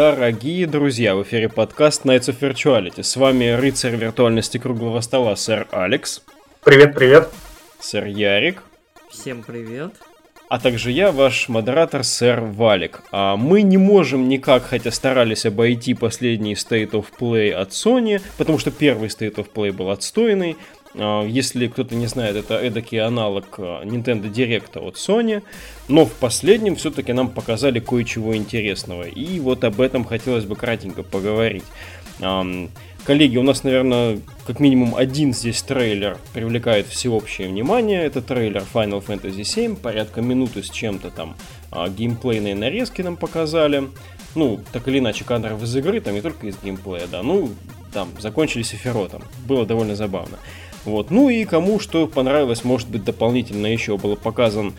Дорогие друзья, в эфире подкаст Nights of Virtuality. С вами рыцарь виртуальности круглого стола, сэр Алекс. Привет, привет. Сэр Ярик. Всем привет. А также я, ваш модератор, сэр Валик. А мы не можем никак, хотя старались обойти последний State of Play от Sony, потому что первый State of Play был отстойный, если кто-то не знает, это эдакий аналог а, Nintendo Direct от Sony. Но в последнем все-таки нам показали кое-чего интересного. И вот об этом хотелось бы кратенько поговорить. Коллеги, у нас, наверное, как минимум один здесь трейлер привлекает всеобщее внимание. Это трейлер Final Fantasy VII, порядка минуты с чем-то там а, геймплейные нарезки нам показали. Ну, так или иначе, кадров из игры, там не только из геймплея, да. Ну, там, закончили Сефиротом. Было довольно забавно. Вот. Ну и кому что понравилось, может быть, дополнительно еще было показан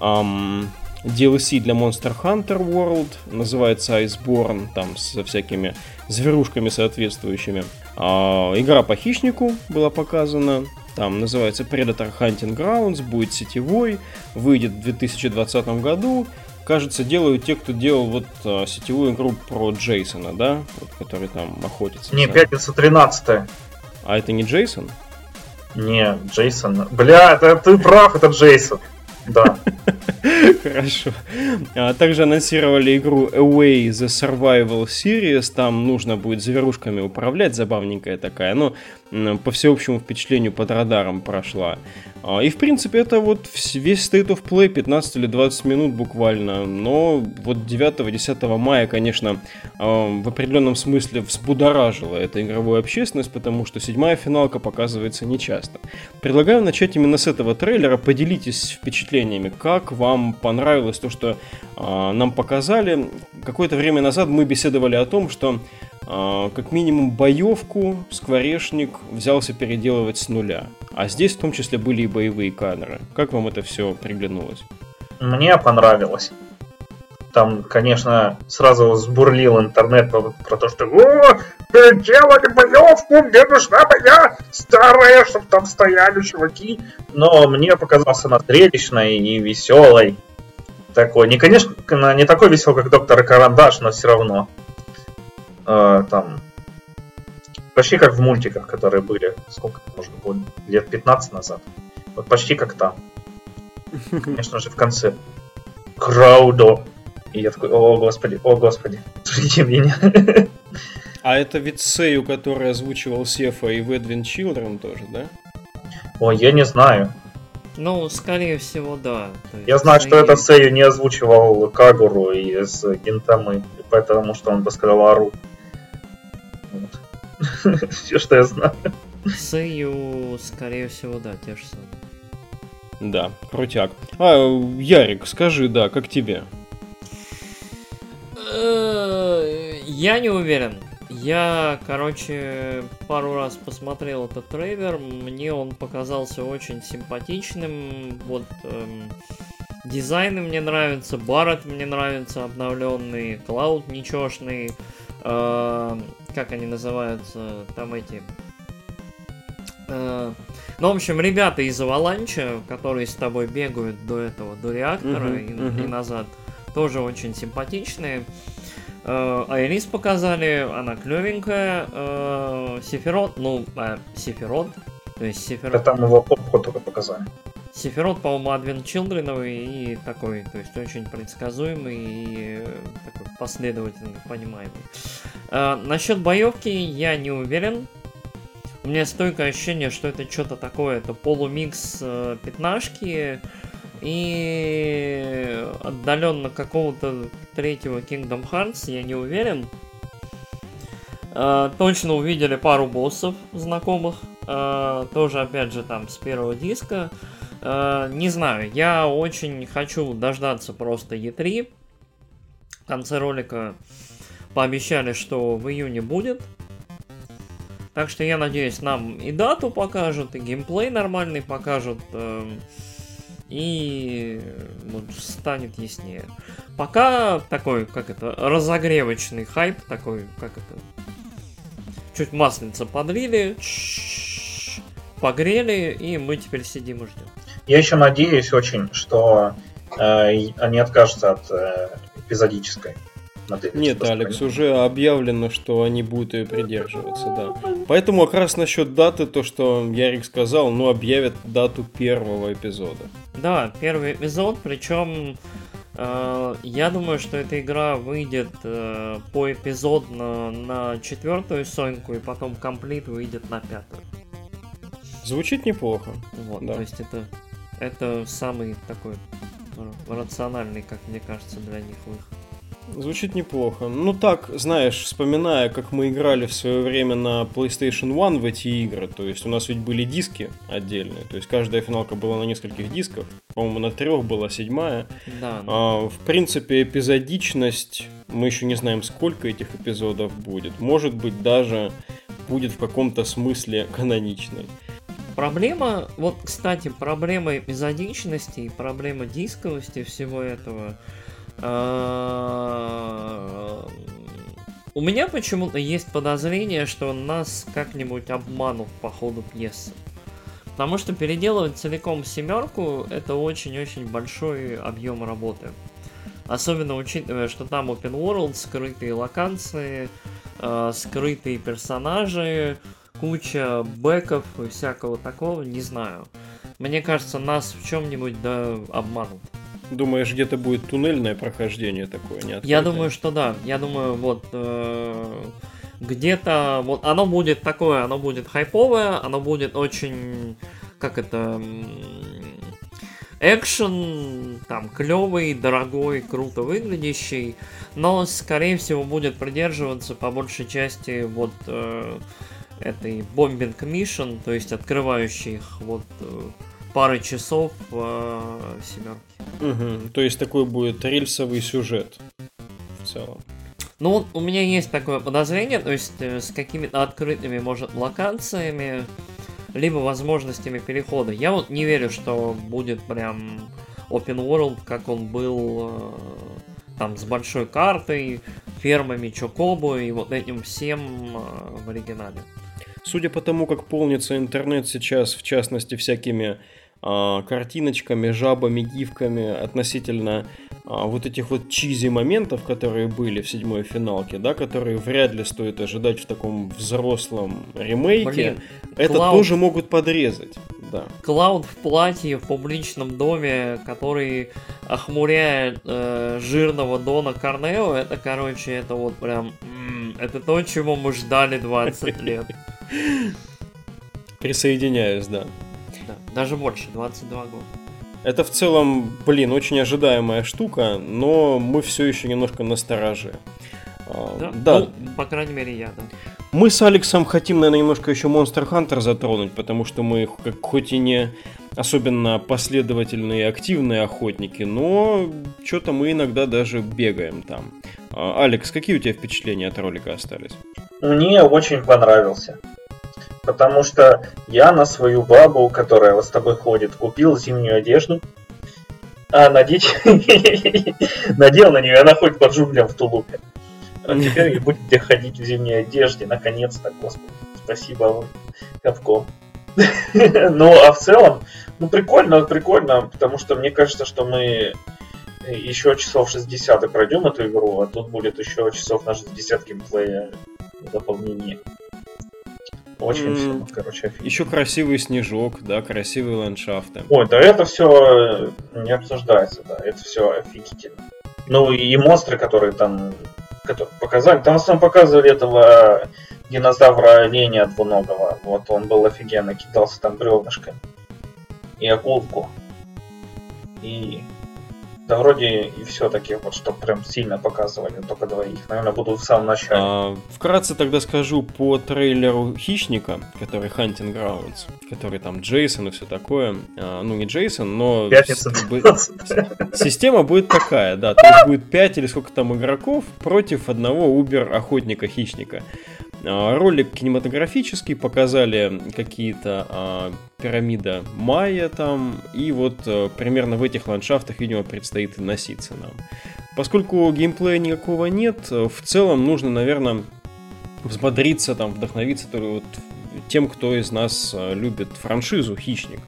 эм, DLC для Monster Hunter World, называется Iceborne, там со всякими зверушками соответствующими. А, игра по хищнику была показана, там называется Predator Hunting Grounds, будет сетевой, выйдет в 2020 году. Кажется, делают те, кто делал вот а, сетевую игру про Джейсона, да? Вот, который там охотится. Не, пятница 13 А это не Джейсон? Не, Джейсон. Бля, это, ты прав, это Джейсон. Да. Хорошо. А также анонсировали игру Away the Survival Series. Там нужно будет зверушками управлять. Забавненькая такая. Но по всеобщему впечатлению под радаром прошла. А, и, в принципе, это вот весь State of Play 15 или 20 минут буквально. Но вот 9-10 мая, конечно, а, в определенном смысле взбудоражило эта игровую общественность, потому что седьмая финалка показывается нечасто. Предлагаю начать именно с этого трейлера. Поделитесь впечатлениями, как вам понравилось то, что а, нам показали. Какое-то время назад мы беседовали о том, что как минимум боевку Скворечник взялся переделывать с нуля. А здесь в том числе были и боевые камеры. Как вам это все приглянулось? Мне понравилось. Там, конечно, сразу взбурлил интернет про, то, что «О, переделали боевку, мне нужна моя старая, чтобы там стояли чуваки». Но мне показался она зрелищной и веселой. Такой, не, конечно, не такой веселый, как Доктор Карандаш, но все равно э, там почти как в мультиках, которые были, сколько, может быть, лет 15 назад. Вот почти как там. Конечно же, в конце. Краудо. И я такой, о господи, о господи, судите меня. А это ведь Сею, который озвучивал Сефа и в Эдвин Чилдрен тоже, да? Ой, я не знаю. Ну, скорее всего, да. Я знаю, Сею... что это Сею не озвучивал Кагуру из Гинтамы, потому что он бы сказал Ару. Все, что я знаю. Сэю, скорее всего, да, те же самые. Да, крутяк. А, Ярик, скажи, да, как тебе? Э, я не уверен. Я, короче, пару раз посмотрел этот трейлер. Мне он показался очень симпатичным. Вот эм, дизайны мне нравятся, Барретт мне нравится обновленный, Клауд ничешный. Э, как они называются, там эти... Э, ну, в общем, ребята из Аваланча, которые с тобой бегают до этого, до реактора uh-huh, и, uh-huh. и назад, тоже очень симпатичные. Э, Айрис показали, она клевенькая. Э, Сефирот, ну, э, Сефирот, то есть Сефирот... Это там его попку только показали. Сефирот, по-моему, Advent Children и такой, то есть очень предсказуемый и э, такой последовательный, понимаемый. А, насчет боевки я не уверен. У меня стойкое ощущение, что это что-то такое, это полумикс э, пятнашки и отдаленно какого-то третьего Kingdom Hearts, я не уверен. А, точно увидели пару боссов знакомых, а, тоже опять же там с первого диска. Э, не знаю, я очень хочу дождаться просто E3. В конце ролика пообещали, что в июне будет. Так что я надеюсь, нам и дату покажут, и геймплей нормальный покажут. Э, и вот, станет яснее. Пока такой, как это, разогревочный хайп, такой, как это, чуть масленица подлили, погрели, и мы теперь сидим и ждем. Я еще надеюсь очень, что э, они откажутся от э, эпизодической на 2000 Нет, Алекс, уже объявлено, что они будут ее придерживаться, да. Поэтому как раз насчет даты, то, что Ярик сказал, ну, объявят дату первого эпизода. Да, первый эпизод, причем э, я думаю, что эта игра выйдет э, по эпизодно на четвертую Соньку, и потом комплит выйдет на пятую. Звучит неплохо. Вот, Да. то есть это, это самый такой рациональный, как мне кажется, для них выход. Звучит неплохо. Ну так, знаешь, вспоминая, как мы играли в свое время на PlayStation One в эти игры, то есть у нас ведь были диски отдельные, то есть каждая финалка была на нескольких дисках, по-моему, на трех была седьмая. Да, А, в принципе, эпизодичность, мы еще не знаем, сколько этих эпизодов будет. Может быть, даже будет в каком-то смысле каноничной. Проблема, вот, кстати, проблема эпизодичности и проблема дисковости всего этого. а, У меня почему-то есть подозрение, что нас как-нибудь обманут по ходу пьесы. Потому что переделывать целиком семерку это очень-очень большой объем работы. Особенно учитывая, что там open world, скрытые локации, э, скрытые персонажи, куча бэков и всякого такого, не знаю. Мне кажется, нас в чем-нибудь да обманут. Думаешь, где-то будет туннельное прохождение такое, не Я думаю, что да. Я думаю, вот э, где-то вот оно будет такое, оно будет хайповое, оно будет очень, как это, экшен, там, клевый, дорогой, круто выглядящий, но, скорее всего, будет придерживаться по большей части вот э, этой бомбинг миссион, то есть открывающих вот э, пары часов э, семерки. Мгм. То есть такой будет рельсовый сюжет в целом. Ну вот у меня есть такое подозрение, то есть э, с какими-то открытыми, может, локациями, либо возможностями перехода. Я вот не верю, что будет прям open world, как он был э, там с большой картой, фермами Чокобо и вот этим всем э, в оригинале. Судя по тому, как полнится интернет сейчас, в частности, всякими а, картиночками, жабами, гифками относительно а, вот этих вот чизи моментов, которые были в седьмой финалке, да, которые вряд ли стоит ожидать в таком взрослом ремейке, Блин, это Клауд- тоже могут подрезать. Да. Клауд в платье в публичном доме, который охмуряет э, жирного Дона Корнео, это, короче, это вот прям... это то, чего мы ждали 20 лет. Присоединяюсь, да. Да, даже больше, 22 года. Это в целом, блин, очень ожидаемая штука, но мы все еще немножко настороже. А, Да? да, Ну, по крайней мере, я, да. Мы с Алексом хотим, наверное, немножко еще Monster Hunter затронуть, потому что мы как, хоть и не особенно последовательные и активные охотники, но что-то мы иногда даже бегаем там. А, Алекс, какие у тебя впечатления от ролика остались? Мне очень понравился. Потому что я на свою бабу, которая вот с тобой ходит, купил зимнюю одежду. А надеть... Надел на нее, она ходит по джунглям в тулупе. А теперь ей будет где ходить в зимней одежде, наконец-то, господи. Спасибо вам, Капком. Ну, а в целом, ну, прикольно, прикольно, потому что мне кажется, что мы еще часов 60 и пройдем эту игру, а тут будет еще часов на 60 геймплея дополнение. Очень М. все, короче, офигенно. Еще красивый снежок, да, красивые ландшафты. Ой, да это все не обсуждается, да, это все офигительно. Ну и монстры, которые там которые показали, там в основном показывали этого динозавра оленя двуногого. Вот он был офигенно, кидался там бревнышками. И акулку. И да вроде и все таки вот, что прям сильно показывали, только двоих. Наверное, будут в самом начале. А, вкратце тогда скажу по трейлеру Хищника, который Hunting Grounds, который там Джейсон и все такое. А, ну, не Джейсон, но... Пятница с- бы- 12. Система будет такая, да, то есть будет 5 или сколько там игроков против одного Убер-охотника-хищника. А, Ролик кинематографический, показали какие-то а, пирамида майя там, и вот а, примерно в этих ландшафтах, видимо, предстоит носиться нам. Поскольку геймплея никакого нет, э, в целом нужно, наверное, взбодриться, там, вдохновиться вот тем, кто из нас э, любит франшизу «Хищник».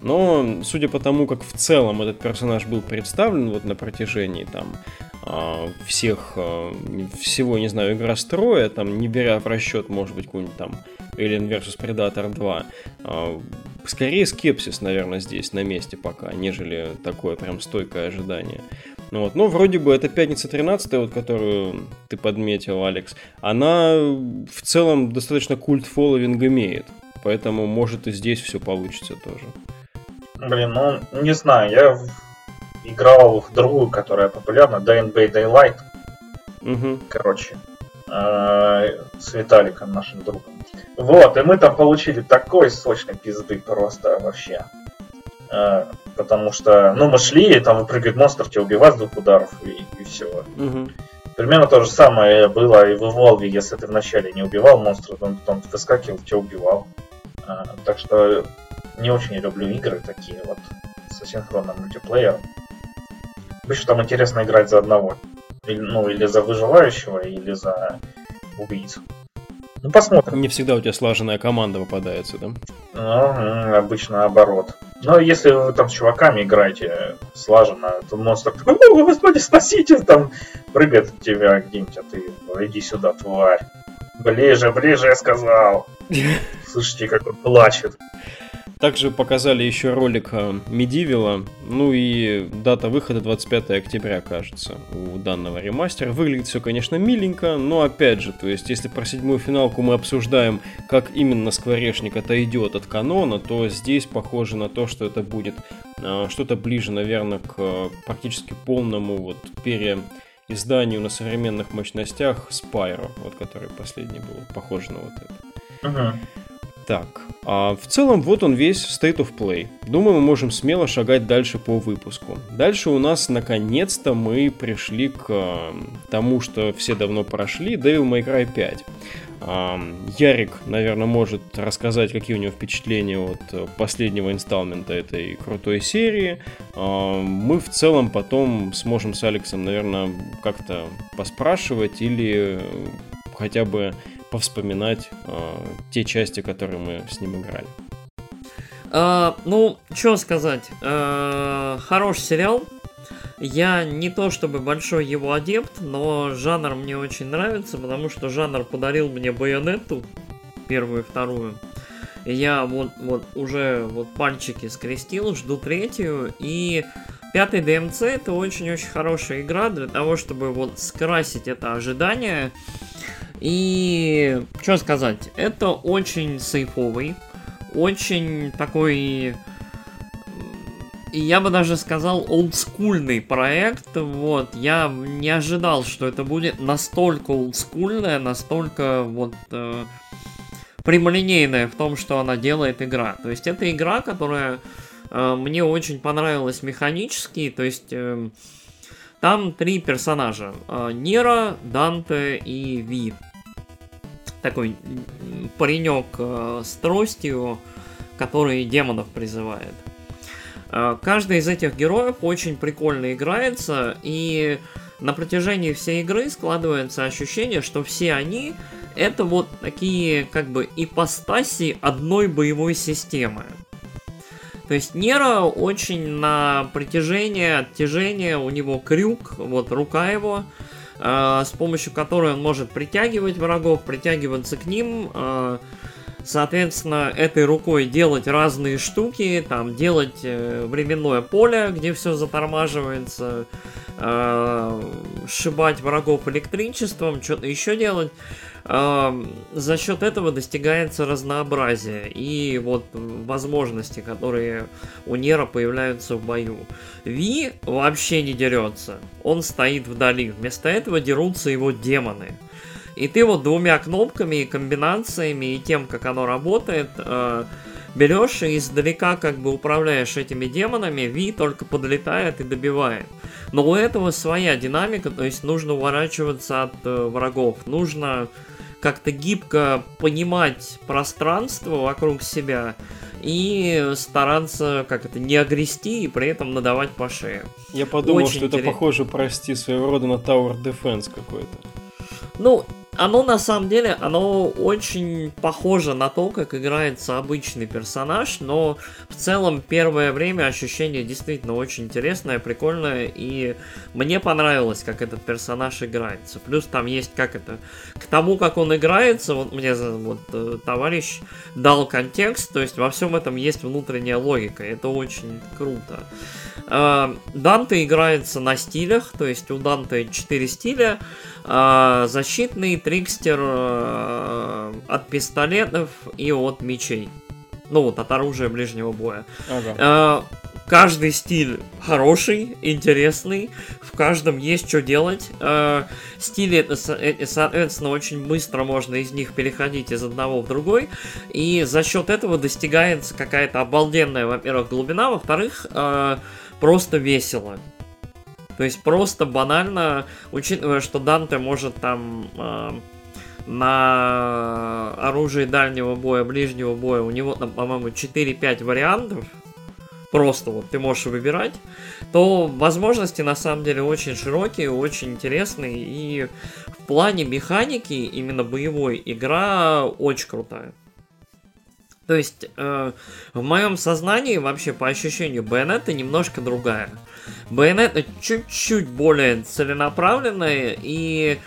Но, судя по тому, как в целом этот персонаж был представлен вот на протяжении там всех, а, всего, не знаю, игростроя, там, не беря в расчет, может быть, какую-нибудь там Alien vs Predator 2. А, скорее скепсис, наверное, здесь на месте пока, нежели такое прям стойкое ожидание. Ну вот, но вроде бы эта пятница 13 вот, которую ты подметил, Алекс, она в целом достаточно культ фолловинг имеет. Поэтому, может, и здесь все получится тоже. Блин, ну, не знаю, я играл в другую, которая популярна, Dying Bay Daylight. Угу. Короче, э, с Виталиком, нашим другом. Вот, и мы там получили такой сочный пизды просто вообще. Э, потому что, ну, мы шли, и там выпрыгивает монстр, тебя убивает с двух ударов, и, и все. Угу. Примерно то же самое было и в Evolve, если ты вначале не убивал монстра, он потом выскакивал, тебя убивал. Э, так что не очень люблю игры такие вот с асинхронным мультиплеером. Обычно там интересно играть за одного. Или, ну, или за выживающего, или за убийцу. Ну, посмотрим. Не всегда у тебя слаженная команда выпадается, да? Ну, обычно наоборот. Но если вы там с чуваками играете слаженно, то монстр такой, о, господи, спасите, там прыгает от тебя где-нибудь, а ты, иди сюда, тварь. Ближе, ближе, я сказал. Слышите, как он плачет. Также показали еще ролик Медивила, ну и дата выхода 25 октября, кажется, у данного ремастера. Выглядит все, конечно, миленько, но опять же, то есть, если про седьмую финалку мы обсуждаем, как именно скворечник отойдет от канона, то здесь похоже на то, что это будет а, что-то ближе, наверное, к практически полному вот переизданию на современных мощностях Spyro, вот который последний был, похоже на вот это. Uh-huh. Так, а в целом вот он весь State of Play. Думаю, мы можем смело шагать дальше по выпуску. Дальше у нас наконец-то мы пришли к тому, что все давно прошли, Devil May Cry 5. Ярик, наверное, может рассказать, какие у него впечатления от последнего инсталмента этой крутой серии. Мы в целом потом сможем с Алексом, наверное, как-то поспрашивать или хотя бы повспоминать э, те части, которые мы с ним играли. А, ну, что сказать. А, хороший сериал. Я не то чтобы большой его адепт, но жанр мне очень нравится, потому что жанр подарил мне байонету, первую и вторую. Я вот, вот уже вот пальчики скрестил, жду третью. И пятый DMC это очень-очень хорошая игра для того, чтобы вот скрасить это ожидание. И что сказать, это очень сейфовый, очень такой, я бы даже сказал, олдскульный проект. Вот, я не ожидал, что это будет настолько олдскульное, настолько вот э, прямолинейное в том, что она делает игра. То есть это игра, которая э, мне очень понравилась механически, то есть... Э, там три персонажа. Э, Нера, Данте и Ви такой паренек э, с тростью, который демонов призывает. Э, каждый из этих героев очень прикольно играется, и на протяжении всей игры складывается ощущение, что все они это вот такие как бы ипостаси одной боевой системы. То есть Нера очень на притяжение, оттяжение, у него крюк, вот рука его, с помощью которой он может притягивать врагов, притягиваться к ним, э, соответственно, этой рукой делать разные штуки, там, делать э, временное поле, где все затормаживается, сшибать врагов электричеством, что-то еще делать за счет этого достигается разнообразие и вот возможности, которые у Нера появляются в бою. Ви вообще не дерется, он стоит вдали, вместо этого дерутся его демоны. И ты вот двумя кнопками и комбинациями и тем, как оно работает, э, берешь и издалека как бы управляешь этими демонами, Ви только подлетает и добивает. Но у этого своя динамика, то есть нужно уворачиваться от э, врагов, нужно как-то гибко понимать пространство вокруг себя и стараться как это не огрести и при этом надавать по шее. Я подумал, Очень что интерес... это похоже, прости, своего рода на Tower Defense какой-то. Ну, оно на самом деле, оно очень похоже на то, как играется обычный персонаж, но в целом первое время ощущение действительно очень интересное, прикольное, и мне понравилось, как этот персонаж играется. Плюс там есть как это, к тому, как он играется, вот мне вот э, товарищ дал контекст, то есть во всем этом есть внутренняя логика, это очень круто. Э, Данте играется на стилях, то есть у Данте 4 стиля, э, защитный, трикстер э, от пистолетов и от мечей. Ну вот, от оружия ближнего боя. Ага. Каждый стиль хороший, интересный, в каждом есть что делать. Стили, соответственно, очень быстро можно из них переходить из одного в другой, и за счет этого достигается какая-то обалденная, во-первых, глубина, во-вторых, просто весело. То есть просто банально, учитывая, что Данте может там э, на оружии дальнего боя, ближнего боя, у него там, по-моему, 4-5 вариантов, просто вот ты можешь выбирать, то возможности на самом деле очень широкие, очень интересные, и в плане механики, именно боевой, игра очень крутая. То есть э, в моем сознании вообще по ощущению Байонета немножко другая. Байонета чуть-чуть более целенаправленная и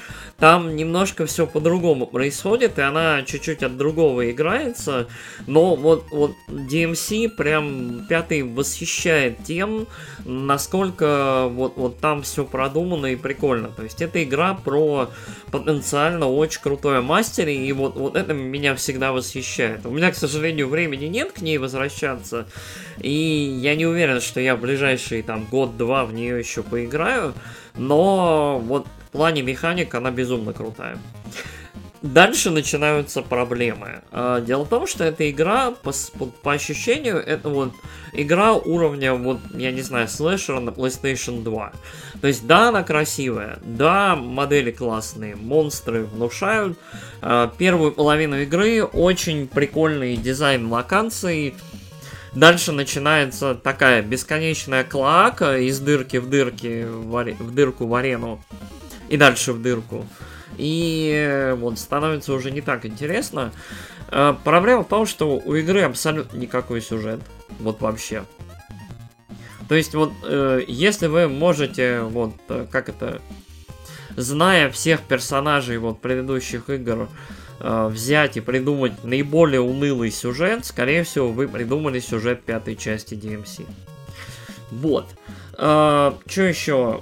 там немножко все по-другому происходит, и она чуть-чуть от другого играется, но вот, вот DMC прям пятый восхищает тем, насколько вот, вот там все продумано и прикольно. То есть это игра про потенциально очень крутое мастере, и вот, вот это меня всегда восхищает. У меня, к сожалению, времени нет к ней возвращаться, и я не уверен, что я в ближайшие там год-два в нее еще поиграю, но вот плане механик она безумно крутая. Дальше начинаются проблемы. А, дело в том, что эта игра, по, по ощущению, это вот игра уровня, вот, я не знаю, слэшера на PlayStation 2. То есть, да, она красивая, да, модели классные, монстры внушают. А, первую половину игры очень прикольный дизайн локаций, Дальше начинается такая бесконечная клоака из дырки в дырки в, в дырку в арену и дальше в дырку. И вот становится уже не так интересно. Э, проблема в том, что у игры абсолютно никакой сюжет. Вот вообще. То есть вот, э, если вы можете, вот, э, как это, зная всех персонажей вот предыдущих игр, взять и придумать наиболее унылый сюжет, скорее всего, вы придумали сюжет пятой части DMC. Вот. что еще?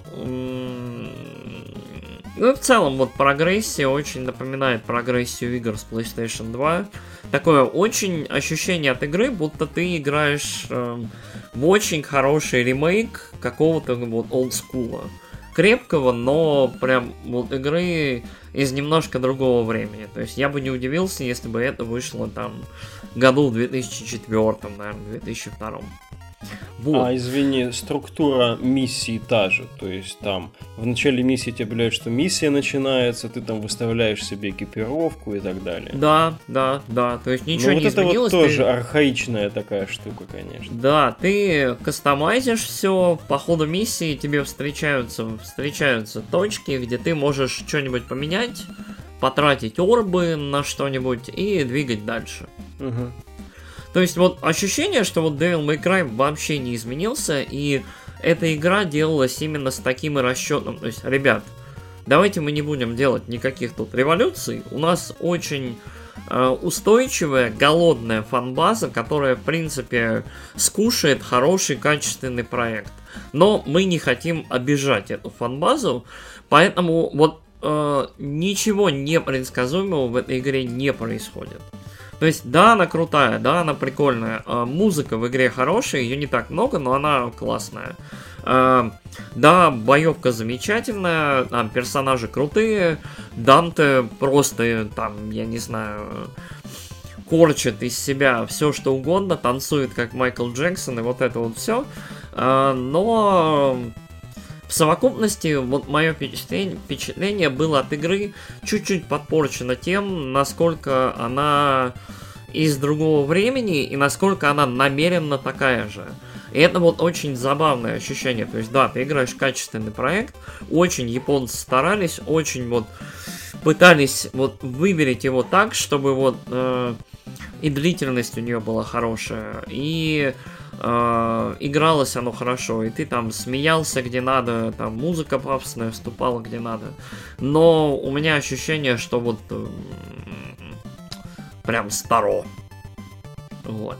Ну, в целом, вот прогрессия очень напоминает прогрессию игр с PlayStation 2. Такое очень ощущение от игры, будто ты играешь э, в очень хороший ремейк какого-то вот олдскула. Крепкого, но прям вот игры из немножко другого времени. То есть я бы не удивился, если бы это вышло там году в 2004, наверное, 2002. Вот. А, извини, структура миссии та же. То есть там в начале миссии тебе говорят, что миссия начинается, ты там выставляешь себе экипировку и так далее. Да, да, да. То есть ничего ну, не вот изменилось. это вот тоже ты... архаичная такая штука, конечно. Да, ты кастомайзишь все, по ходу миссии тебе встречаются, встречаются точки, где ты можешь что-нибудь поменять, потратить орбы на что-нибудь и двигать дальше. Угу. То есть вот ощущение, что вот Devil May Cry вообще не изменился, и эта игра делалась именно с таким и расчетом. То есть, ребят, давайте мы не будем делать никаких тут революций. У нас очень э, устойчивая, голодная фанбаза, которая, в принципе, скушает хороший, качественный проект. Но мы не хотим обижать эту фанбазу, поэтому вот э, ничего непредсказуемого в этой игре не происходит. То есть, да, она крутая, да, она прикольная. А, музыка в игре хорошая, ее не так много, но она классная. А, да, боевка замечательная, там персонажи крутые, Данте просто там, я не знаю, корчит из себя все что угодно, танцует как Майкл Джексон и вот это вот все. А, но в совокупности, вот мое впечатление, впечатление было от игры чуть-чуть подпорчено тем, насколько она из другого времени и насколько она намеренно такая же. И это вот очень забавное ощущение. То есть, да, ты играешь качественный проект, очень японцы старались, очень вот пытались вот выберить его так, чтобы вот э, и длительность у нее была хорошая, и игралось оно хорошо, и ты там смеялся где надо, там музыка пафосная вступала где надо. Но у меня ощущение, что вот э, прям старо. Вот.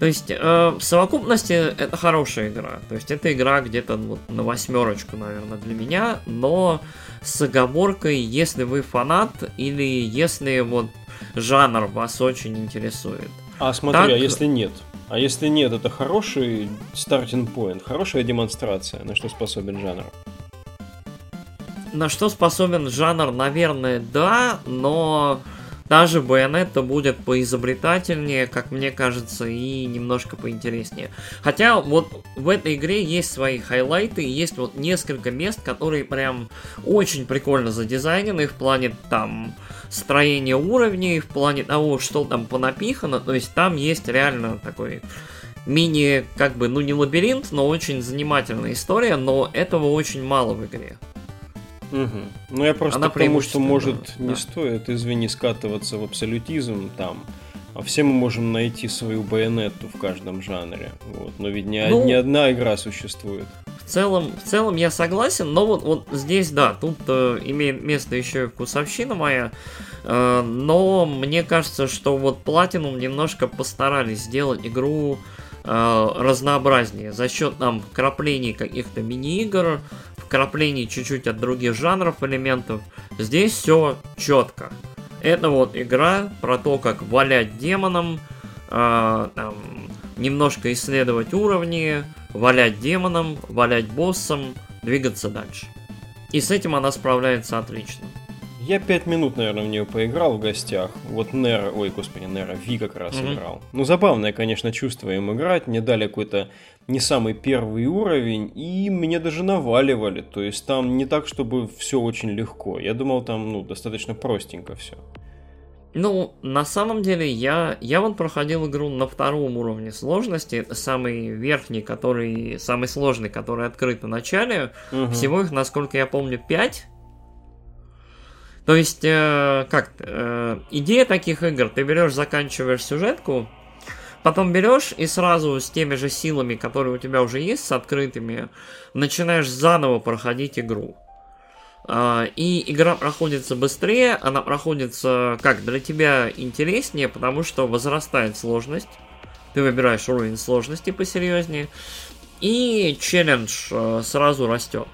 То есть э, в совокупности это хорошая игра. То есть это игра где-то вот на восьмерочку, наверное, для меня, но с оговоркой, если вы фанат или если вот жанр вас очень интересует. А смотри, так... а если нет? А если нет, это хороший стартинг point, хорошая демонстрация, на что способен жанр. На что способен жанр, наверное, да, но даже Байонетта будет поизобретательнее, как мне кажется, и немножко поинтереснее. Хотя вот в этой игре есть свои хайлайты, есть вот несколько мест, которые прям очень прикольно задизайнены в плане там строения уровней, в плане того, что там понапихано. То есть там есть реально такой мини, как бы, ну не лабиринт, но очень занимательная история, но этого очень мало в игре. Угу. Ну я просто Она потому, что может да. не стоит, извини, скатываться в абсолютизм там. А все мы можем найти свою байонетту в каждом жанре. Вот. Но ведь не, ну, не одна игра существует. В целом, в целом я согласен, но вот, вот здесь, да, тут э, имеет место еще и вкусовщина моя. Э, но мне кажется, что вот Platinum немножко постарались сделать игру э, разнообразнее за счет там краплений каких-то мини-игр, вкраплений чуть-чуть от других жанров элементов. Здесь все четко. Это вот игра про то, как валять демонам, э, там, немножко исследовать уровни, валять демонам, валять боссам, двигаться дальше. И с этим она справляется отлично. Я пять минут, наверное, в нее поиграл в гостях. Вот Нера, ой, господи, Нера, Ви как раз mm-hmm. играл. Ну, забавное, конечно, чувство им играть. Мне дали какой-то не самый первый уровень, и меня даже наваливали. То есть там не так, чтобы все очень легко. Я думал, там, ну, достаточно простенько все. Ну, на самом деле, я, я вот проходил игру на втором уровне сложности. Это самый верхний, который, самый сложный, который открыт в начале. Угу. Всего их, насколько я помню, 5 то есть, э, как, э, идея таких игр, ты берешь, заканчиваешь сюжетку, потом берешь и сразу с теми же силами, которые у тебя уже есть, с открытыми, начинаешь заново проходить игру. Э, и игра проходится быстрее, она проходится, как, для тебя интереснее, потому что возрастает сложность. Ты выбираешь уровень сложности посерьезнее, и челлендж э, сразу растет.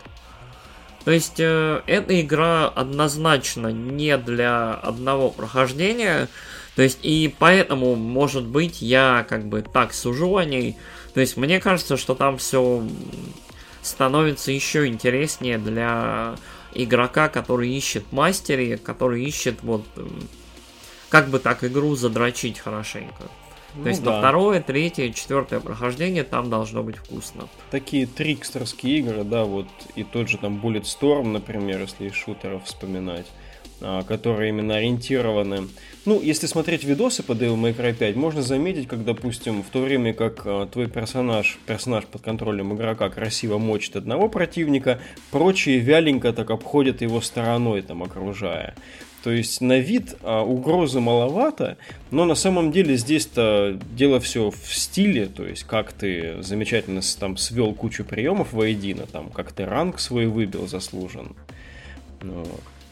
То есть э, эта игра однозначно не для одного прохождения. То есть и поэтому, может быть, я как бы так сужу о ней. То есть мне кажется, что там все становится еще интереснее для игрока, который ищет мастере, который ищет вот как бы так игру задрочить хорошенько. Ну, То есть да. на второе, третье, четвертое прохождение там должно быть вкусно. Такие трикстерские игры, да, вот и тот же там Bulletstorm, например, если из шутеров вспоминать, а, которые именно ориентированы. Ну, если смотреть видосы по Devil May Cry 5, можно заметить, как, допустим, в то время как а, твой персонаж, персонаж под контролем игрока красиво мочит одного противника, прочие вяленько так обходят его стороной, там, окружая. То есть на вид а, угрозы маловато, но на самом деле здесь-то дело все в стиле, то есть как ты замечательно там свел кучу приемов воедино, там как ты ранг свой выбил заслужен. Ну,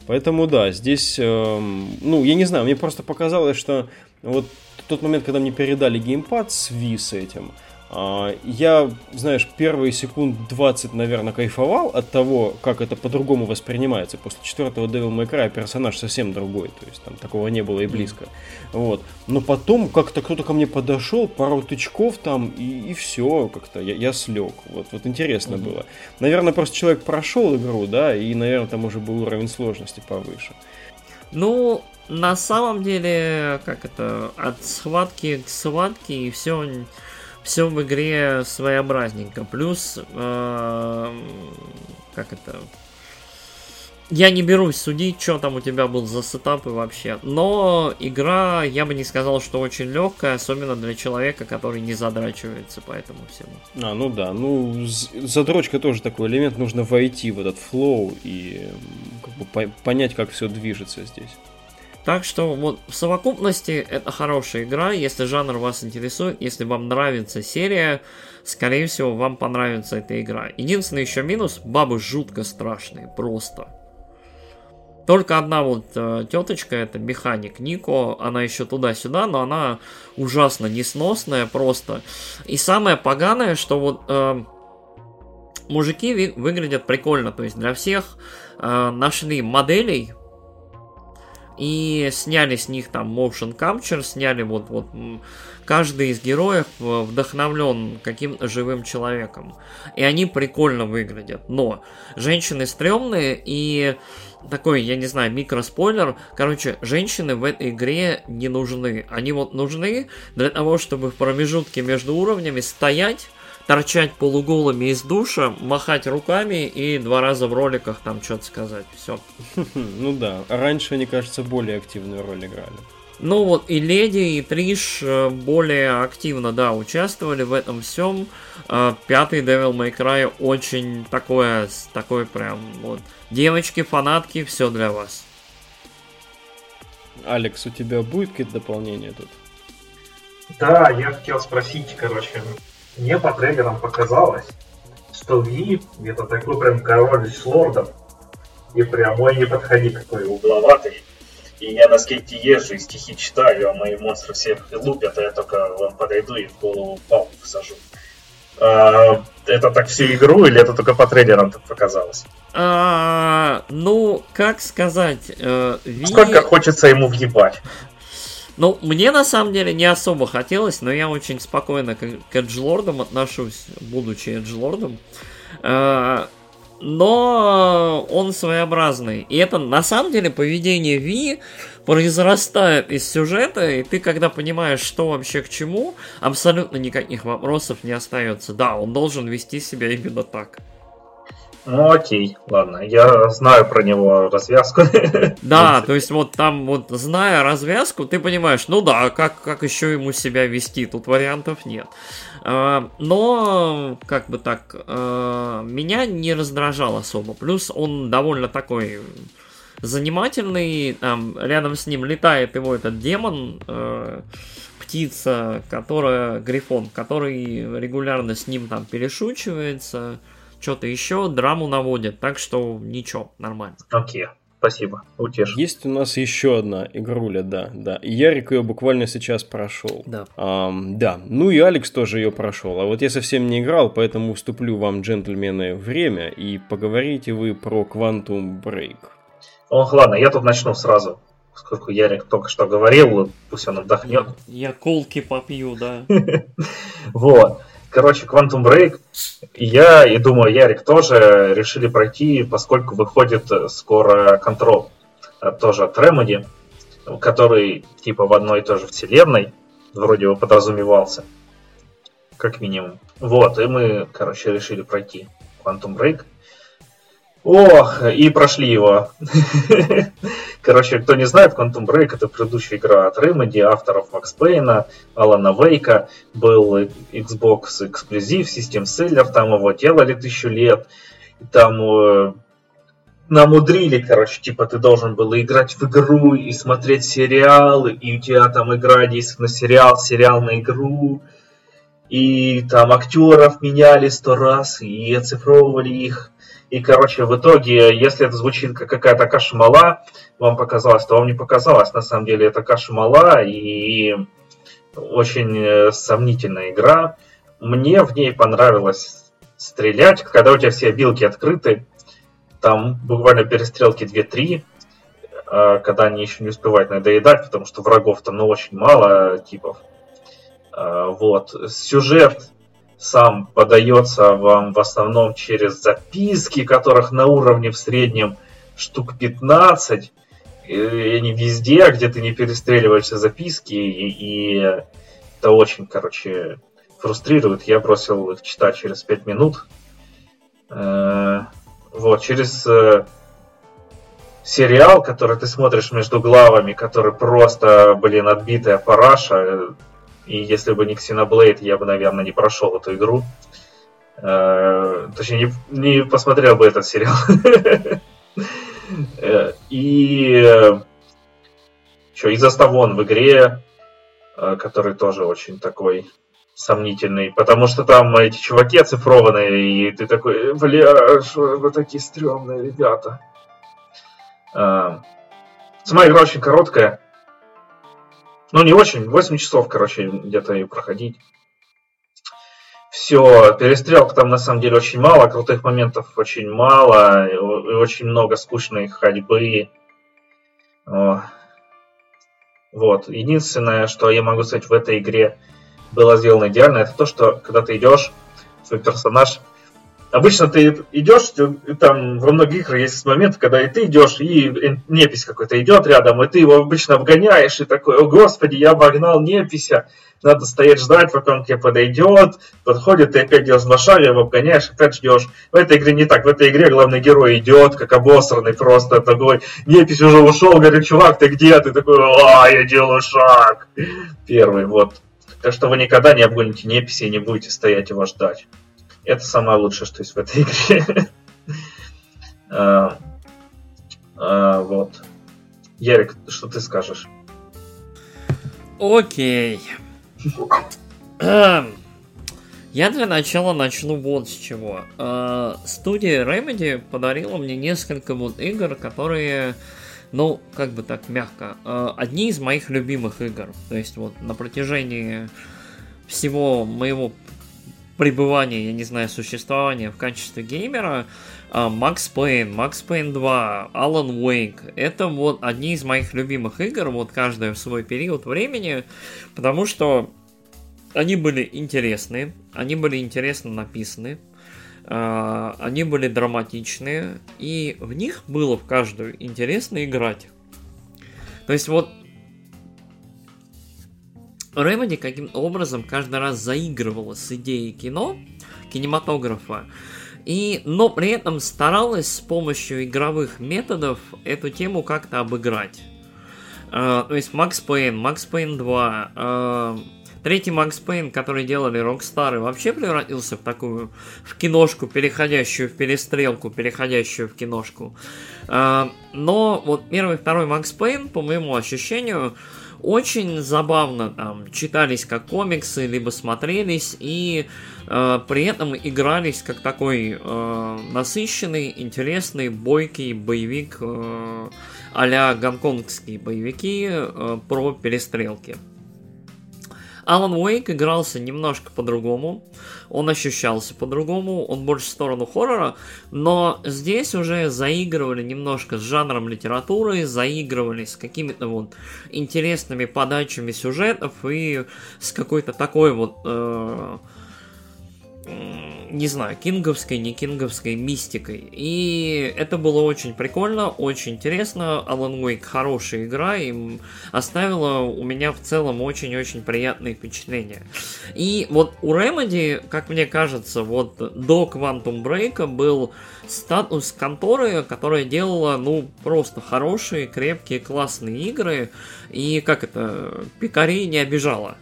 поэтому да, здесь, э, ну я не знаю, мне просто показалось, что вот тот момент, когда мне передали геймпад с Wii с этим, я, знаешь, первые секунд 20, наверное, кайфовал от того, как это по-другому воспринимается. После четвертого Devil May Cry персонаж совсем другой, то есть там такого не было и близко. Вот. Но потом как-то кто-то ко мне подошел, пару тычков там, и, и все, как-то я, я слег. Вот, вот интересно mm-hmm. было. Наверное, просто человек прошел игру, да, и, наверное, там уже был уровень сложности повыше. Ну, на самом деле, как это, от схватки к схватке и все все в игре своеобразненько. Плюс, э, как это, я не берусь судить, что там у тебя был за сетапы вообще. Но игра, я бы не сказал, что очень легкая, особенно для человека, который не задрачивается по этому всему. А, ну да, ну задрочка тоже такой элемент, нужно войти в этот флоу и как бы, по понять, как все движется здесь. Так что вот в совокупности это хорошая игра, если жанр вас интересует, если вам нравится серия, скорее всего вам понравится эта игра. Единственный еще минус, бабы жутко страшные, просто. Только одна вот э, теточка, это механик Нико, она еще туда-сюда, но она ужасно несносная просто. И самое поганое, что вот э, мужики ви- выглядят прикольно, то есть для всех э, нашли моделей и сняли с них там motion capture, сняли вот вот каждый из героев вдохновлен каким-то живым человеком. И они прикольно выглядят. Но женщины стрёмные и такой, я не знаю, микроспойлер. Короче, женщины в этой игре не нужны. Они вот нужны для того, чтобы в промежутке между уровнями стоять, торчать полуголыми из душа, махать руками и два раза в роликах там что-то сказать. Все. Ну да, раньше, мне кажется, более активную роль играли. Ну вот и Леди, и Триш э, более активно, да, участвовали в этом всем. Э, пятый Devil May Cry очень такое, такой прям вот. Девочки, фанатки, все для вас. Алекс, у тебя будет какие-то дополнения тут? Да, я хотел спросить, короче, мне по трейлерам показалось, что Ви это такой прям король с лордом, и прям ой, не подходи, какой угловатый. И я на скейте езжу и стихи читаю, а мои монстры всех лупят, а я только вам подойду и в голову палку всажу. А, это так всю игру или это только по трейлерам так показалось? А, ну, как сказать, э, Ви... Сколько хочется ему въебать? Ну, мне на самом деле не особо хотелось, но я очень спокойно к, к Эджлордам отношусь, будучи Эджлордом. Э, но он своеобразный. И это на самом деле поведение Ви произрастает из сюжета, и ты, когда понимаешь, что вообще к чему, абсолютно никаких вопросов не остается. Да, он должен вести себя именно так. Ну окей, ладно, я знаю про него развязку. Да, то есть вот там вот, зная развязку, ты понимаешь, ну да, как, как еще ему себя вести, тут вариантов нет. А, но, как бы так, а, меня не раздражал особо. Плюс он довольно такой занимательный. Там рядом с ним летает его этот демон, э, птица, которая грифон, который регулярно с ним там перешучивается, что-то еще, драму наводит. Так что ничего, нормально. Окей. Okay. Спасибо, утешь. Есть у нас еще одна игруля, да, да. И Ярик ее буквально сейчас прошел. Да. А, да, ну и Алекс тоже ее прошел. А вот я совсем не играл, поэтому уступлю вам, джентльмены, время, и поговорите вы про Quantum Break. Ох, ладно, я тут начну сразу. Сколько Ярик только что говорил, пусть он отдохнет. Я колки попью, да. Вот. Короче, Quantum Break, я и думаю, Ярик тоже решили пройти, поскольку выходит скоро контрол, э, тоже от Remedy, который типа в одной и той же вселенной, вроде бы подразумевался, как минимум. Вот, и мы, короче, решили пройти Quantum Break. Ох, и прошли его. Короче, кто не знает, Quantum Break это предыдущая игра от Remedy, авторов Макс Пейна, Алана Вейка. Был Xbox эксклюзив, System Seller, там его делали тысячу лет. Там э, намудрили, короче, типа ты должен был играть в игру и смотреть сериалы, и у тебя там игра действует на сериал, сериал на игру. И там актеров меняли сто раз и оцифровывали их. И, короче, в итоге, если это звучит как какая-то каша мала, вам показалось, то вам не показалось. На самом деле это каша мала и очень э, сомнительная игра. Мне в ней понравилось стрелять, когда у тебя все билки открыты. Там буквально перестрелки 2-3, э, когда они еще не успевают надоедать, потому что врагов там ну, очень мало типов. Э, вот. Сюжет сам подается вам в основном через записки, которых на уровне в среднем штук 15. И они везде, где ты не перестреливаешься записки, и, и это очень, короче, фрустрирует. Я бросил их читать через 5 минут. Э, вот, через... Э, сериал, который ты смотришь между главами, который просто, блин, отбитая параша. И если бы не Xenoblade, я бы, наверное, не прошел эту игру. Э, точнее, не, посмотрел бы этот сериал. Э, и еще и Заставон в игре, э, который тоже очень такой сомнительный, потому что там эти чуваки оцифрованные, и ты такой, бля, что вы такие стрёмные ребята. Сама игра очень короткая. Ну, не очень, 8 часов, короче, где-то ее проходить. Все, перестрелок там на самом деле очень мало, крутых моментов очень мало, и очень много скучной ходьбы. Вот. Единственное, что я могу сказать в этой игре было сделано идеально, это то, что когда ты идешь, свой персонаж Обычно ты идешь, там во многих играх есть момент, когда и ты идешь, и непись какой-то идет рядом, и ты его обычно обгоняешь, и такой, о господи, я обогнал непися, надо стоять ждать, пока он к тебе подойдет, подходит, ты опять делаешь два шага, его обгоняешь, опять ждешь. В этой игре не так, в этой игре главный герой идет, как обосранный просто, такой, непись уже ушел, говорит, чувак, ты где? Ты такой, а, я делаю шаг. Первый, вот. Так что вы никогда не обгоните неписи и не будете стоять его ждать. Это самое лучшее, что есть в этой игре. а, а, вот. Ярик, что ты скажешь? Окей. Эм, я для начала начну вот с чего. Э, студия Remedy подарила мне несколько вот игр, которые, ну, как бы так мягко, э, одни из моих любимых игр. То есть вот на протяжении всего моего пребывания, я не знаю, существования в качестве геймера, Макс Пейн, Макс Пейн 2, Alan Wake, это вот одни из моих любимых игр, вот каждая в свой период времени, потому что они были интересны, они были интересно написаны, а, они были драматичные, и в них было в каждую интересно играть. То есть вот Remedy каким-то образом каждый раз заигрывала с идеей кино, кинематографа, и, но при этом старалась с помощью игровых методов эту тему как-то обыграть. Uh, то есть Макс Пейн, Макс Пейн 2, uh, третий Макс Пейн, который делали Rockstar, вообще превратился в такую, в киношку, переходящую в перестрелку, переходящую в киношку. Uh, но вот первый и второй Макс Пейн, по моему ощущению, очень забавно там читались как комиксы, либо смотрелись, и э, при этом игрались как такой э, насыщенный, интересный, бойкий боевик э, а-ля гонконгские боевики э, про перестрелки. Алан Уэйк игрался немножко по-другому, он ощущался по-другому, он больше в сторону хоррора, но здесь уже заигрывали немножко с жанром литературы, заигрывали с какими-то вот интересными подачами сюжетов и с какой-то такой вот... Э- не знаю, кинговской, не кинговской мистикой. И это было очень прикольно, очень интересно. Alan Wake хорошая игра и оставила у меня в целом очень-очень приятные впечатления. И вот у Remedy, как мне кажется, вот до Quantum Break был статус конторы, которая делала, ну, просто хорошие, крепкие, классные игры. И как это, пикарей не обижала.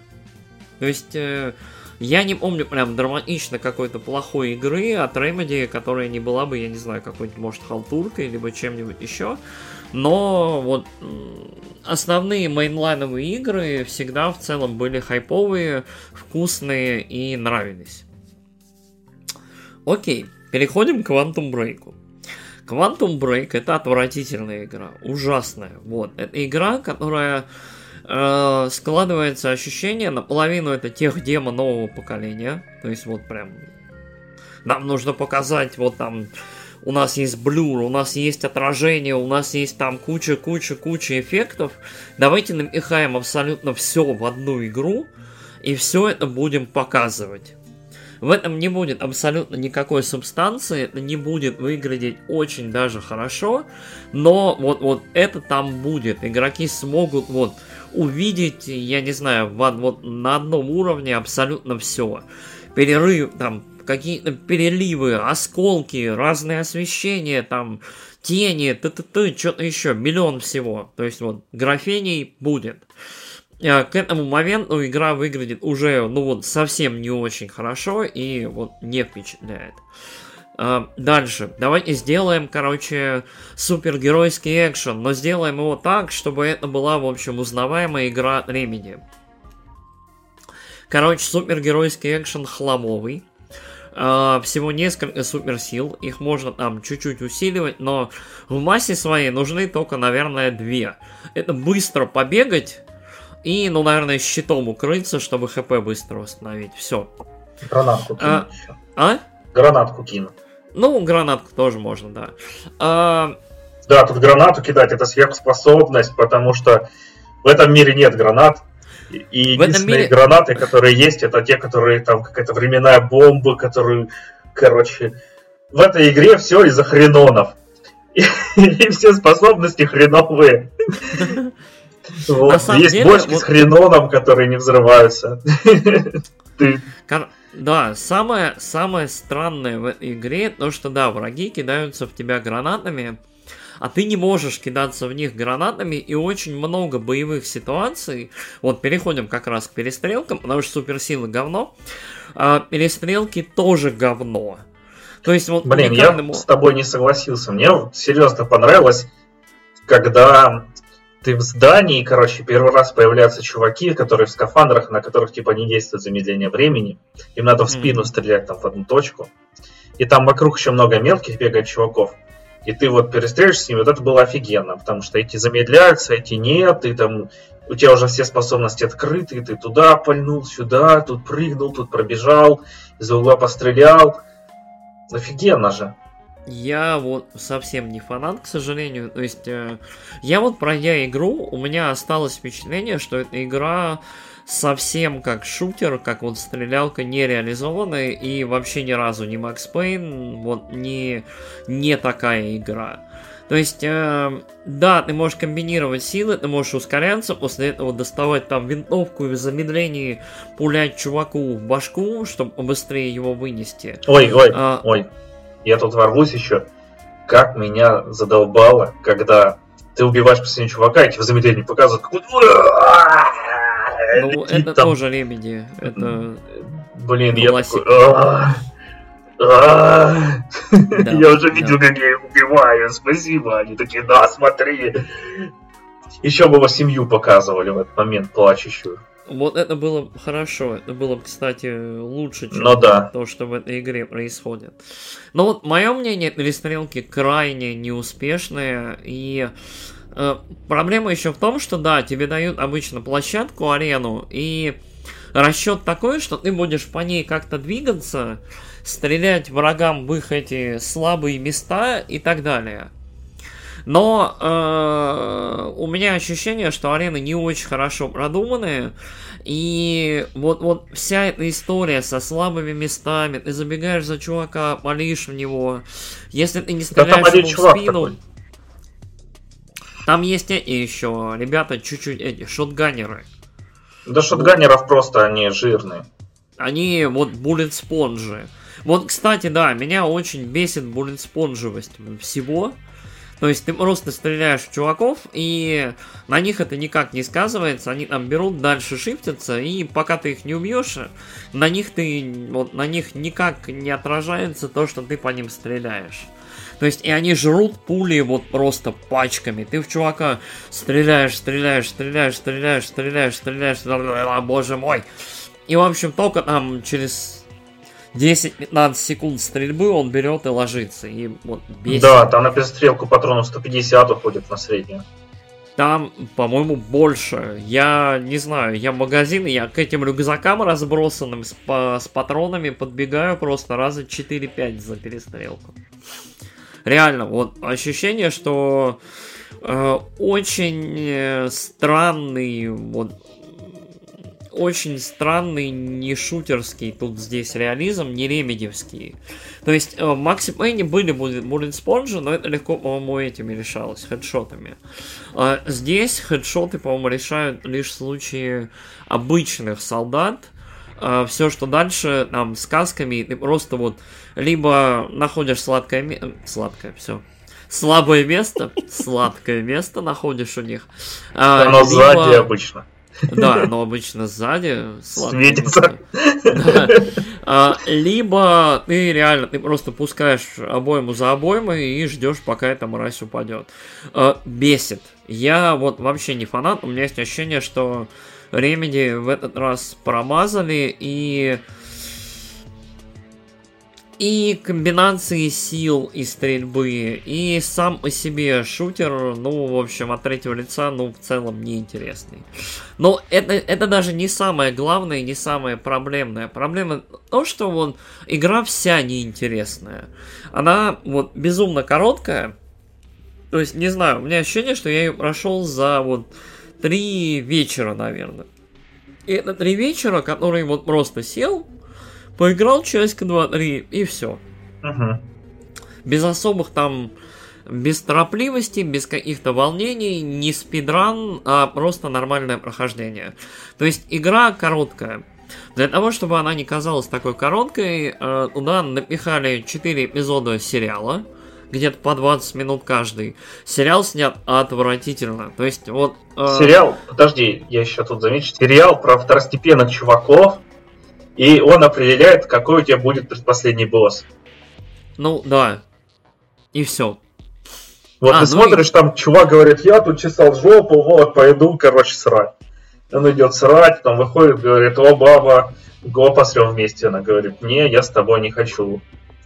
То есть э, я не помню прям драматично какой-то плохой игры от Remedy, которая не была бы, я не знаю, какой-нибудь, может, халтуркой, либо чем-нибудь еще. Но вот основные мейнлайновые игры всегда в целом были хайповые, вкусные и нравились. Окей, переходим к Quantum Break. Quantum Break это отвратительная игра, ужасная. Вот, это игра, которая э, складывается ощущение, наполовину это тех демо нового поколения. То есть вот прям нам нужно показать вот там у нас есть блюр, у нас есть отражение, у нас есть там куча-куча-куча эффектов. Давайте напихаем абсолютно все в одну игру, и все это будем показывать. В этом не будет абсолютно никакой субстанции, это не будет выглядеть очень даже хорошо, но вот, вот это там будет. Игроки смогут вот увидеть, я не знаю, вот, на одном уровне абсолютно все. Перерыв, там, какие-то переливы, осколки, разные освещения, там, тени, т-т-т, что-то еще, миллион всего. То есть вот графений будет. Э, к этому моменту игра выглядит уже, ну вот, совсем не очень хорошо и вот не впечатляет. Uh, дальше. Давайте сделаем, короче, супергеройский экшен, но сделаем его так, чтобы это была, в общем, узнаваемая игра Remedy. Короче, супергеройский экшен хламовый. Uh, всего несколько суперсил, их можно там чуть-чуть усиливать, но в массе своей нужны только, наверное, две. Это быстро побегать и, ну, наверное, щитом укрыться, чтобы хп быстро восстановить. Все. Гранатку кину а, еще. А? Гранатку кину. Ну, гранатку тоже можно, да. А... Да, тут гранату кидать это сверхспособность, потому что в этом мире нет гранат. И единственные мире... гранаты, которые есть, это те, которые там какая-то временная бомба, которую, короче, в этой игре все из-за хренонов. И, и все способности хреновые. Вот. Есть деле, бочки вот... с хреноном, которые не взрываются. Да, самое, самое странное в этой игре, то что да, враги кидаются в тебя гранатами, а ты не можешь кидаться в них гранатами, и очень много боевых ситуаций, вот переходим как раз к перестрелкам, потому что суперсилы говно, а перестрелки тоже говно. То есть вот Блин, я с тобой не согласился. Мне серьезно понравилось, когда ты в здании, короче, первый раз появляются чуваки, которые в скафандрах, на которых типа не действует замедление времени. Им надо в спину mm-hmm. стрелять там в одну точку. И там вокруг еще много мелких бегает чуваков. И ты вот перестреляешь с ними, вот это было офигенно, потому что эти замедляются, эти нет, ты там у тебя уже все способности открыты, ты туда пальнул, сюда, тут прыгнул, тут пробежал, из-за угла пострелял. Офигенно же. Я вот совсем не фанат, к сожалению. То есть, э, я вот пройдя игру, у меня осталось впечатление, что эта игра совсем как шутер, как вот стрелялка нереализованная, и вообще ни разу не Макс Пейн, вот не, не такая игра. То есть, э, да, ты можешь комбинировать силы, ты можешь ускоряться, после этого доставать там винтовку и в замедлении пулять чуваку в башку, чтобы быстрее его вынести. Ой, ой, а, ой я тут ворвусь еще, как меня задолбало, когда ты убиваешь последнего чувака, и тебе в замедлении показывают какую-то... Ну, это там... тоже лебеди. Это... Блин, я такой... Я уже видел, как я их убиваю. Спасибо. Они такие, да, смотри. Еще бы его семью показывали в этот момент плачущую. Вот это было хорошо, это было, кстати, лучше, чем ну, да. то, что в этой игре происходит. Но вот мое мнение, перестрелки крайне неуспешные, и э, проблема еще в том, что да, тебе дают обычно площадку, арену, и расчет такой, что ты будешь по ней как-то двигаться, стрелять врагам в их эти слабые места и так далее. Но э, у меня ощущение, что арены не очень хорошо продуманные. И вот, вот вся эта история со слабыми местами, ты забегаешь за чувака, палишь в него. Если ты не стреляешь да ему в спину... Такой. Там есть эти еще, ребята, чуть-чуть эти, шотганеры. Да шотганеров просто они жирные. Они вот буллет спонжи. Вот, кстати, да, меня очень бесит буллет спонжевость всего. То есть ты просто стреляешь в чуваков, и на них это никак не сказывается, они там берут, дальше шифтятся, и пока ты их не убьешь, на них ты, вот на них никак не отражается то, что ты по ним стреляешь. То есть, и они жрут пули вот просто пачками. Ты в чувака стреляешь, стреляешь, стреляешь, стреляешь, стреляешь, стреляешь, стреляешь, боже мой. И, в общем, только там через 10-15 секунд стрельбы он берет и ложится. И вот бесит. Да, там на перестрелку патронов 150 уходит на среднюю. Там, по-моему, больше. Я не знаю, я в магазин, я к этим рюкзакам разбросанным с, по, с патронами подбегаю просто раза 4-5 за перестрелку. Реально, вот ощущение, что э, очень э, странный вот очень странный, не шутерский тут здесь реализм, не ремедевский. То есть в Макси Пейне были Bullet Sponge, но это легко, по-моему, этими решалось, хедшотами. А здесь хедшоты, по-моему, решают лишь в случае обычных солдат, А все, что дальше, там, сказками, ты просто вот либо находишь сладкое место, сладкое, все, слабое место, сладкое место находишь у них. А, Оно либо... сзади обычно. Да, оно обычно сзади. Светится. Да. А, либо ты реально, ты просто пускаешь обойму за обоймой и ждешь, пока эта мразь упадет. А, бесит. Я вот вообще не фанат, у меня есть ощущение, что Ремеди в этот раз промазали и и комбинации сил и стрельбы, и сам по себе шутер, ну, в общем, от третьего лица, ну, в целом неинтересный. Но это, это даже не самое главное, не самое проблемное. Проблема то, что вот игра вся неинтересная. Она вот безумно короткая. То есть, не знаю, у меня ощущение, что я ее прошел за вот три вечера, наверное. И это три вечера, которые вот просто сел, Поиграл часика два-три, и все. Угу. Без особых там без торопливости, без каких-то волнений, не спидран, а просто нормальное прохождение. То есть игра короткая. Для того, чтобы она не казалась такой короткой, э, туда напихали 4 эпизода сериала, где-то по 20 минут каждый. Сериал снят отвратительно. То есть вот... Э... Сериал, подожди, я еще тут замечу. Сериал про второстепенных чуваков, и он определяет, какой у тебя будет предпоследний босс. Ну, да. И все. Вот а, ты ну смотришь, и... там чувак говорит, я тут чесал жопу, вот, пойду, короче, срать. Он идет срать, там выходит, говорит, о, баба, го посрем вместе. Она говорит, не, я с тобой не хочу.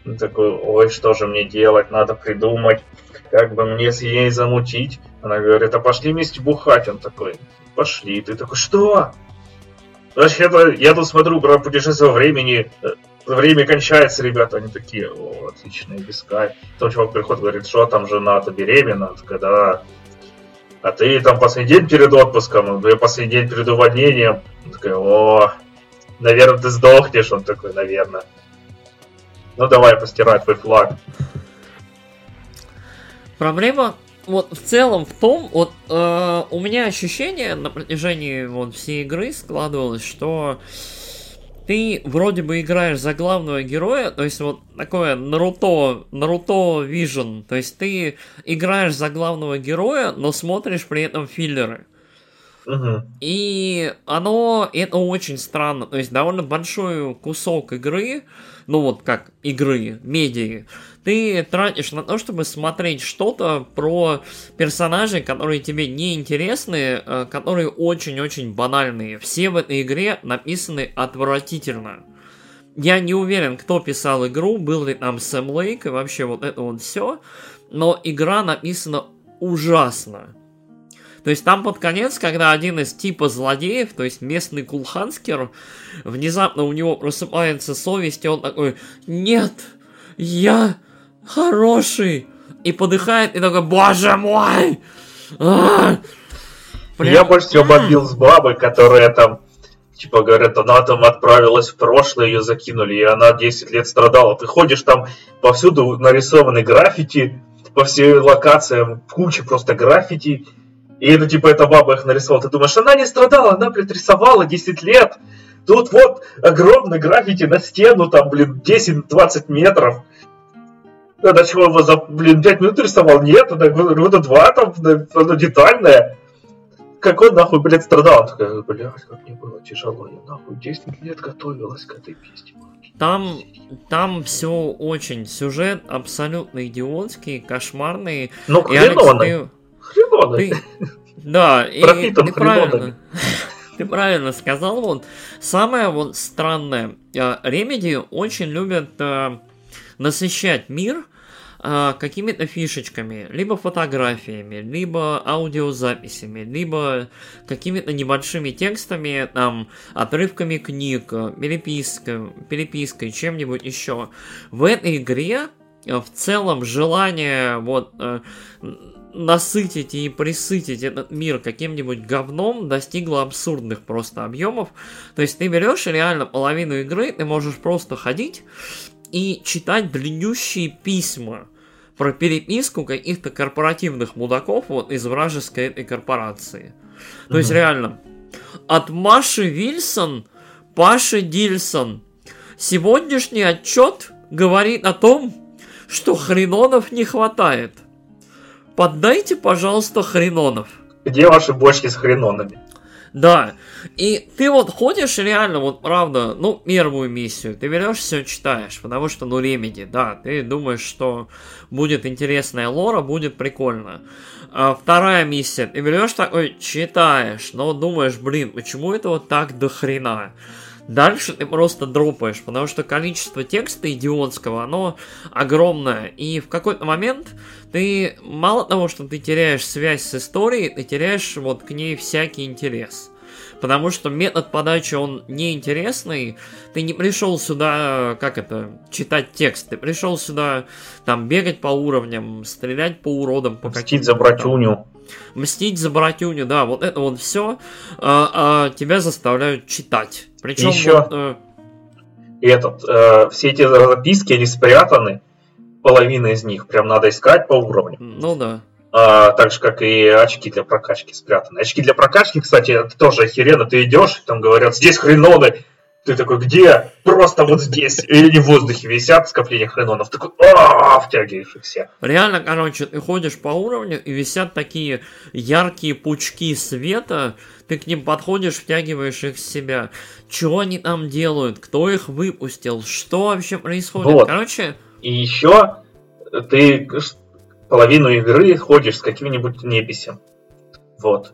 Он такой, ой, что же мне делать, надо придумать, как бы мне с ней замутить. Она говорит, а пошли вместе бухать. Он такой, пошли. Ты такой, что? Вообще-то, я тут смотрю про путешествие времени. Э, время кончается, ребята. Они такие, о, отлично, без кайф. Там чувак приходит, говорит, что там жена-то беременна. Когда а ты там последний день перед отпуском, я последний день перед увольнением. Он такой, о, наверное, ты сдохнешь. Он такой, наверное. Ну давай, постирай твой флаг. Проблема вот в целом в том, вот э, у меня ощущение на протяжении вот всей игры складывалось, что ты вроде бы играешь за главного героя, то есть вот такое Наруто, Наруто Vision, то есть ты играешь за главного героя, но смотришь при этом филлеры. Uh-huh. И оно, это очень странно, то есть довольно большой кусок игры, ну вот как игры, медиа, ты тратишь на то, чтобы смотреть что-то про персонажей, которые тебе не интересны, э, которые очень-очень банальные. Все в этой игре написаны отвратительно. Я не уверен, кто писал игру, был ли там Сэм Лейк и вообще вот это вот все, но игра написана ужасно. То есть там под конец, когда один из типа злодеев, то есть местный кулханскер, внезапно у него просыпается совесть, и он такой, нет, я хороший. И подыхает, и такой, боже мой! А! Прям... Я больше всего бомбил с бабой, которая там, типа, говорят, она там отправилась в прошлое, ее закинули, и она 10 лет страдала. Ты ходишь там, повсюду нарисованы граффити, по всей локациям куча просто граффити, и это, типа, эта баба их нарисовала. Ты думаешь, она не страдала, она, блядь, рисовала 10 лет. Тут вот огромный граффити на стену, там, блин, 10-20 метров. До чего его за, блин, 5 минут рисовал? Нет, это года два, там, оно детальное. Как он, нахуй, блядь, страдал. Такой, блядь, как мне было тяжело. Я, нахуй, 10 лет готовилась к этой песне. Там, там все очень, сюжет абсолютно идиотский, кошмарный. Ну, хреноный. Хреноный. Да, и ты правильно, ты правильно сказал, вот, самое вот странное, Ремеди очень любят э, насыщать мир а, какими-то фишечками, либо фотографиями, либо аудиозаписями, либо какими-то небольшими текстами, там, отрывками книг, перепиской, перепиской, чем-нибудь еще. В этой игре э, в целом желание вот э, насытить и присытить этот мир каким-нибудь говном достигло абсурдных просто объемов. То есть ты берешь реально половину игры, ты можешь просто ходить и читать длиннющие письма про переписку каких-то корпоративных мудаков вот из вражеской этой корпорации. То mm-hmm. есть реально, от Маши Вильсон Паша Дильсон. Сегодняшний отчет говорит о том, что хренонов не хватает. Поддайте, пожалуйста, хренонов. Где ваши бочки с хренонами? Да. И ты вот ходишь реально, вот правда, ну, первую миссию, ты берешь все читаешь, потому что, ну, ремеди, да, ты думаешь, что будет интересная лора, будет прикольно. А вторая миссия, ты берешь такой, читаешь, но думаешь, блин, почему это вот так до хрена? Дальше ты просто дропаешь, потому что количество текста идиотского, оно огромное. И в какой-то момент ты мало того, что ты теряешь связь с историей, ты теряешь вот к ней всякий интерес. Потому что метод подачи, он неинтересный. Ты не пришел сюда, как это, читать текст. Ты пришел сюда, там, бегать по уровням, стрелять по уродам. По Мстить за братюню. Мстить за братюню, да, вот это вот все а, а, тебя заставляют читать. Причем Еще вот, э, этот, э, все эти записки, они спрятаны. Половина из них прям надо искать по уровню. ну да. А, так же, как и очки для прокачки спрятаны. Очки для прокачки, кстати, это тоже охеренно. Ты идешь, там говорят, здесь хреноны. Ты такой, где? Просто вот здесь. Или в воздухе висят скопления хренонов. Такой, а втягиваешь их все. Реально, короче, ты ходишь по уровню, и висят такие яркие пучки света, ты к ним подходишь, втягиваешь их в себя. Чего они там делают? Кто их выпустил? Что вообще происходит? Вот. Короче, И еще ты половину игры ходишь с каким-нибудь неписем. Вот.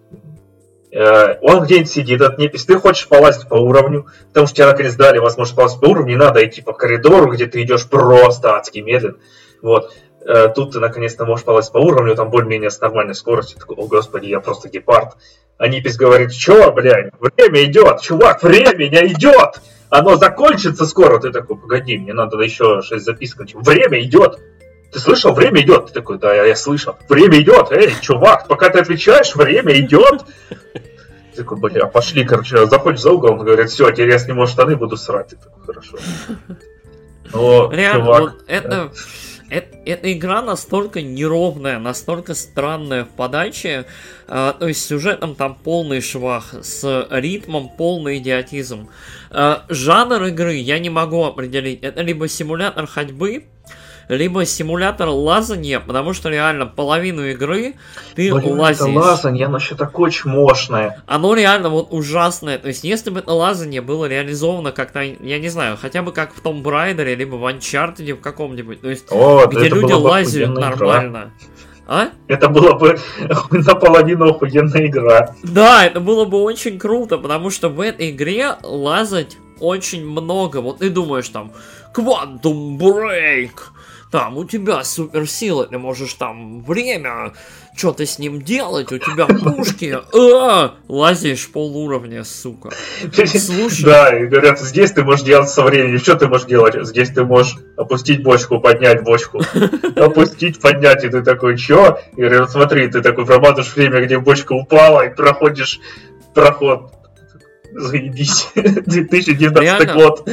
Э, Он где-нибудь сидит, этот непись, ты хочешь полазить по уровню, потому что тебе наконец дали возможность полазить по уровню, не надо идти по коридору, где ты идешь просто адски медленно. Вот. Э, Тут ты наконец-то можешь полазить по уровню, там более-менее с нормальной скоростью. Такой, о господи, я просто гепард. А непись говорит, чё, блядь, время идет, чувак, время идет! Оно закончится скоро. Ты такой, погоди, мне надо еще 6 записок. Время идет. Ты слышал? Время идет. Ты такой, да, я, я слышал. Время идет. Эй, чувак, пока ты отвечаешь, время идет. Ты такой, бля, пошли, короче, заходишь за угол, он говорит, все, теперь я сниму штаны, буду срать. Ты такой, хорошо. О, реально, чувак. вот это, эта игра настолько неровная, настолько странная в подаче, а, то есть сюжетом там полный швах, с ритмом полный идиотизм. А, жанр игры я не могу определить, это либо симулятор ходьбы, либо симулятор лазания, потому что реально половину игры ты Блин, это лазишь. лазанье, оно еще такое чмошное. Оно реально вот ужасное. То есть, если бы это лазание было реализовано как-то, я не знаю, хотя бы как в том Брайдере, либо в Uncharted в каком-нибудь, то есть, О, где это люди лазят игра. нормально. А? Это была бы наполовину охуенная игра. Да, это было бы очень круто, потому что в этой игре лазать очень много. Вот ты думаешь там, Quantum Break, там у тебя суперсила, ты можешь там время, что-то с ним делать, у тебя пушки, а, лазишь пол уровня, сука. Слушай. Да, и говорят, здесь ты можешь делать со временем. Что ты можешь делать? Здесь ты можешь опустить бочку, поднять бочку. Опустить, поднять, и ты такой, чё? И говорят, смотри, ты такой проматываешь время, где бочка упала, и проходишь проход. Заебись. 2019 Реально? год.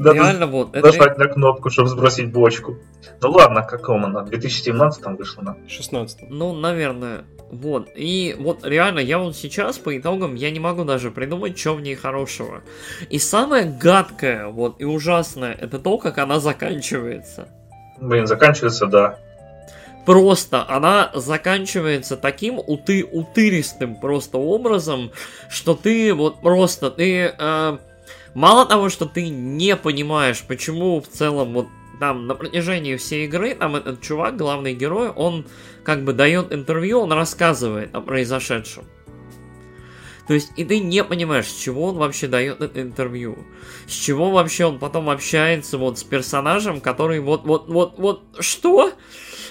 Надо Реально вот, это, нажать на кнопку, чтобы сбросить бочку. Ну ладно, каком она? В 2017 там вышла она. 16 ну, наверное, вот. И вот реально, я вот сейчас по итогам, я не могу даже придумать, что в ней хорошего. И самое гадкое, вот, и ужасное, это то, как она заканчивается. Блин, заканчивается, да. Просто она заканчивается таким уты утыристым просто образом, что ты вот просто ты э, мало того, что ты не понимаешь, почему в целом вот там на протяжении всей игры там этот чувак, главный герой, он как бы дает интервью, он рассказывает о произошедшем. То есть, и ты не понимаешь, с чего он вообще дает это интервью. С чего вообще он потом общается вот с персонажем, который вот, вот, вот, вот, что?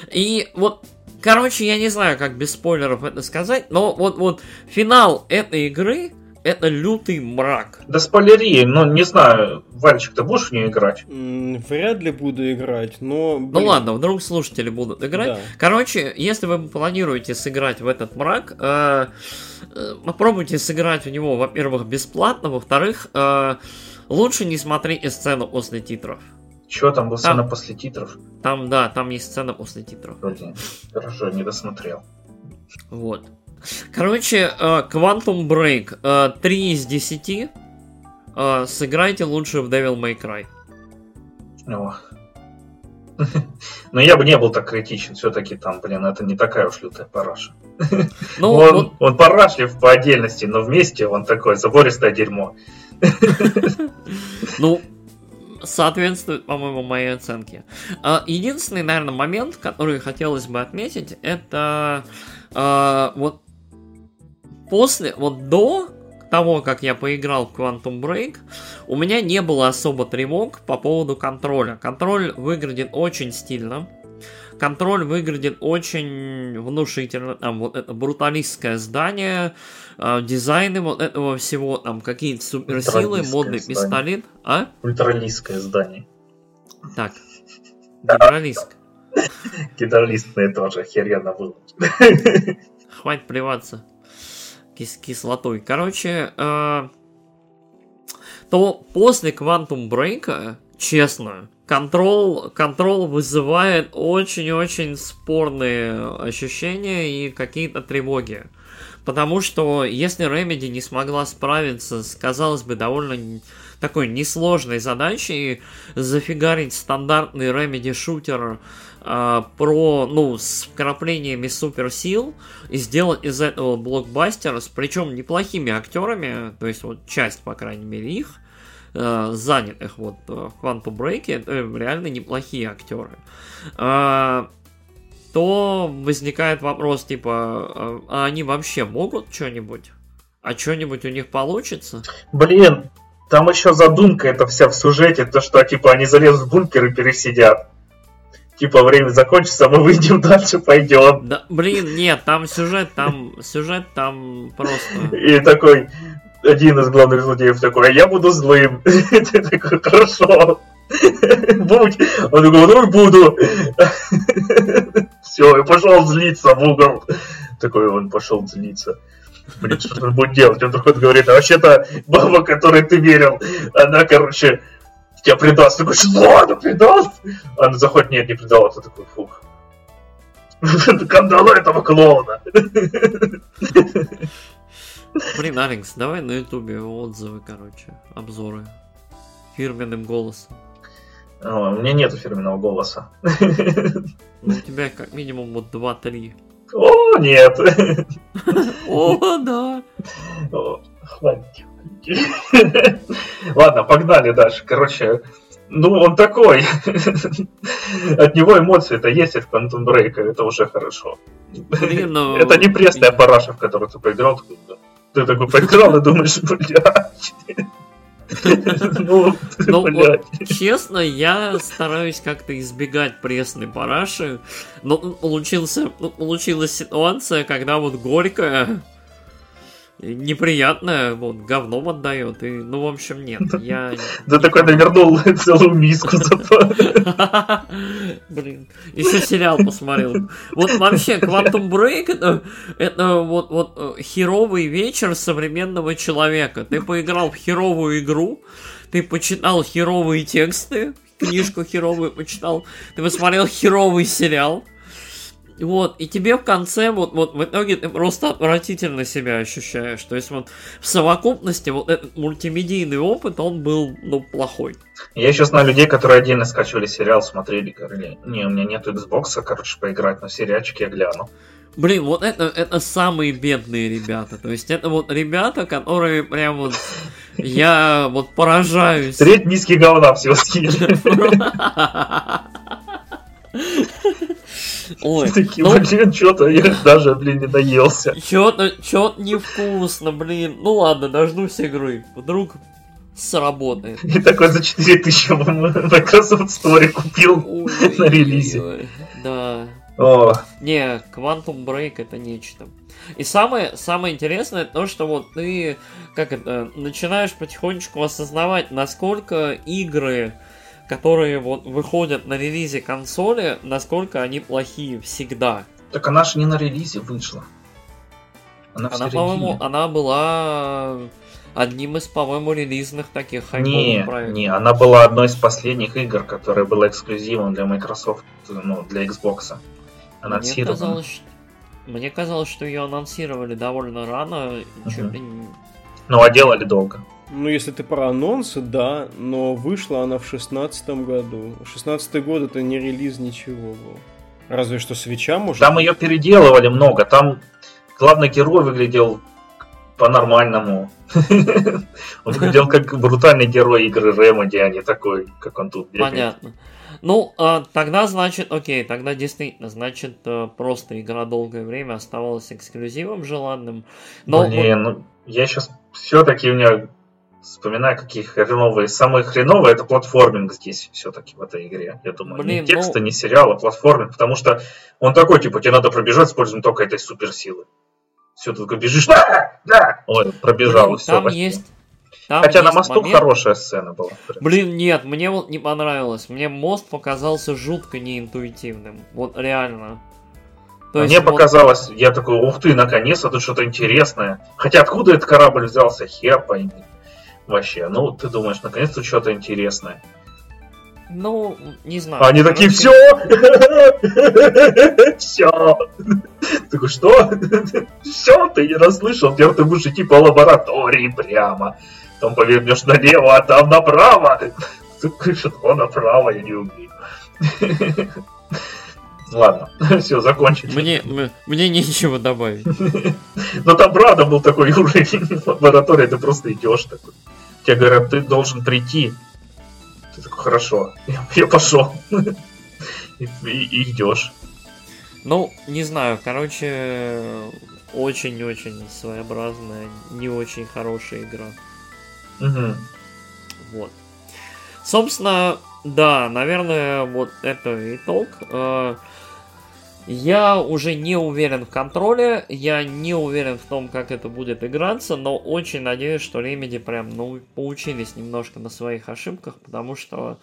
И вот, короче, я не знаю, как без спойлеров это сказать, но вот, вот, финал этой игры это лютый мрак. Да спойлери, ну не знаю, Вальчик, ты будешь в нее играть? Вряд ли буду играть, но... Ну блин, ладно, вдруг слушатели будут играть. да. Короче, если вы планируете сыграть в этот мрак, э, э, попробуйте сыграть в него, во-первых, бесплатно, во-вторых, э, лучше не смотрите сцену после титров. Чё там была Там. сцена после титров? Там, да, там есть сцена после титров. Блин, хорошо, не досмотрел. Вот. Короче, э, Quantum Break э, 3 из 10. э, сыграйте лучше в Devil May Cry. О. Но я бы не был так критичен, все-таки там, блин, это не такая уж лютая параша. Ну, он, вот, он парашлив по отдельности, но вместе он такое забористое дерьмо. ну, соответствует, по-моему, моей оценке. Единственный, наверное, момент, который хотелось бы отметить, это вот после, вот до того, как я поиграл в Quantum Break, у меня не было особо тревог по поводу контроля. Контроль выглядит очень стильно. Контроль выглядит очень внушительно. Там вот это бруталистское здание, э, дизайны вот этого всего, там какие-то суперсилы, модный здание. пистолет. А? Ультралистское здание. Так. Гидролист. Гидролистные тоже охеренно было. Хватит плеваться кис кислотой. Короче, э, то после Quantum Break, честно, контрол, контрол вызывает очень-очень спорные ощущения и какие-то тревоги. Потому что если Remedy не смогла справиться с, казалось бы, довольно такой несложной задачей зафигарить стандартный Remedy шутер а, про, ну, с вкраплениями суперсил и сделать из этого блокбастер с причем неплохими актерами, то есть вот часть, по крайней мере, их, э, занятых вот э, в Quantum Break, это реально неплохие актеры. А, то возникает вопрос, типа, а они вообще могут что-нибудь? А что-нибудь у них получится? Блин, там еще задумка это вся в сюжете, то что типа они залезут в бункер и пересидят. Типа время закончится, мы выйдем дальше, пойдем. Да, блин, нет, там сюжет, там сюжет, там просто... И такой один из главных злодеев такой, а я буду злым. Ты такой, хорошо. Будь. Он такой, ну буду. Все, и пошел злиться в угол. Такой он пошел злиться. Блин, что он будет делать? Он такой говорит, а вообще-то баба, которой ты верил, она, короче, тебя предаст. Такой, что, она предаст? Она заходит, нет, не предала. Ты такой, фух. Кандалы этого клоуна. Блин, Алекс, давай на ютубе отзывы, короче, обзоры. Фирменным голосом. О, У меня нету фирменного голоса. Ну, у тебя как минимум вот 2-3. О, нет. О, да. О, Хватит. Ладно, погнали дальше. Короче, ну он такой. От него эмоции-то есть в Quantum Break, это уже хорошо. Блин, ну... Это не пресная параша, в которую ты поиграл. Ты такой поиграл и думаешь, блядь. Ну, Ну. Честно, я стараюсь как-то избегать пресной параши, но получился, ну, получилась ситуация, когда вот горькая, неприятная, вот, говном отдает, и, ну, в общем, нет, я... Ты такой навернул целую миску зато. Блин, еще сериал посмотрел. Вот вообще, Quantum Break это, это вот, вот э, херовый вечер современного человека. Ты поиграл в херовую игру, ты почитал херовые тексты, книжку херовую почитал, ты посмотрел херовый сериал. Вот, и тебе в конце, вот, вот в итоге ты просто отвратительно себя ощущаешь. То есть вот в совокупности вот этот мультимедийный опыт, он был, ну, плохой. Я еще знаю людей, которые отдельно скачивали сериал, смотрели, говорили, не, у меня нет Xbox, короче, поиграть, но сериальчик я гляну. Блин, вот это, это самые бедные ребята. То есть это вот ребята, которые прям вот... Я вот поражаюсь. Треть миски говна всего съели. Ой, Такие, ну, блин, что-то я даже, блин, не наелся. чё-то, чё-то невкусно, блин. Ну ладно, дождусь игры. Вдруг сработает. И такой за 4000 в Microsoft Store купил. Ой, На релизе. ой, Да. О, Не, Quantum Break это нечто. И самое, самое интересное то, что вот ты, как это, начинаешь потихонечку осознавать, насколько игры, которые вот выходят на релизе консоли, насколько они плохие всегда. так она же не на релизе вышла. Она, Она, по-моему, она была одним из, по-моему, релизных таких хайповых Не, проектов. не, она была одной из последних игр, которая была эксклюзивом для Microsoft, ну, для Xbox. Мне Анонсирована. казалось, что- мне казалось, что ее анонсировали довольно рано, чуть ли не- Ну, а делали долго. Ну, если ты про анонсы, да, но вышла она в шестнадцатом году. Шестнадцатый год это не релиз ничего был. Разве что свеча может. Там ее переделывали много. Там главный герой выглядел по-нормальному. Он выглядел как брутальный герой игры Remedy, а не такой, как он тут бегает. Понятно. Ну, а, тогда значит, окей, тогда действительно, значит, э, просто игра долгое время оставалась эксклюзивом желанным. Но Блин, ну, я сейчас все-таки у меня вспоминаю, какие хреновые. Самые хреновые это платформинг здесь все-таки в этой игре. Я думаю, Блин, не текста, ну... не сериала, платформинг, потому что он такой, типа, тебе надо пробежать, используя только этой суперсилы. Все, ты такой бежишь, да, да, Ой, пробежал, Блин, все. Там есть там Хотя на мосту момент... хорошая сцена была. Блин, нет, мне вот не понравилось. Мне мост показался жутко неинтуитивным. Вот реально. То Мне показалось, я такой, ух ты, наконец-то тут что-то интересное. Хотя откуда этот корабль взялся, хер пойми. Вообще, ну ты думаешь, наконец-то что-то интересное. Ну, не знаю. Они такие, все! Все! Такой, что? Все, ты не расслышал, теперь ты будешь идти по лаборатории прямо. Там повернешь налево, а там направо. Ты что направо, я не умею. Ладно, все, закончили. Мне, мне нечего добавить. Но там правда был такой уровень лаборатории, ты просто идешь такой. Тебе говорят, ты должен прийти. Ты такой, хорошо, я, я пошел. И, и, и идешь. Ну, не знаю, короче, очень-очень своеобразная, не очень хорошая игра. Угу. Вот. Собственно, да, наверное, вот это итог. Я уже не уверен в контроле, я не уверен в том, как это будет играться, но очень надеюсь, что Remedy прям ну, поучились немножко на своих ошибках, потому что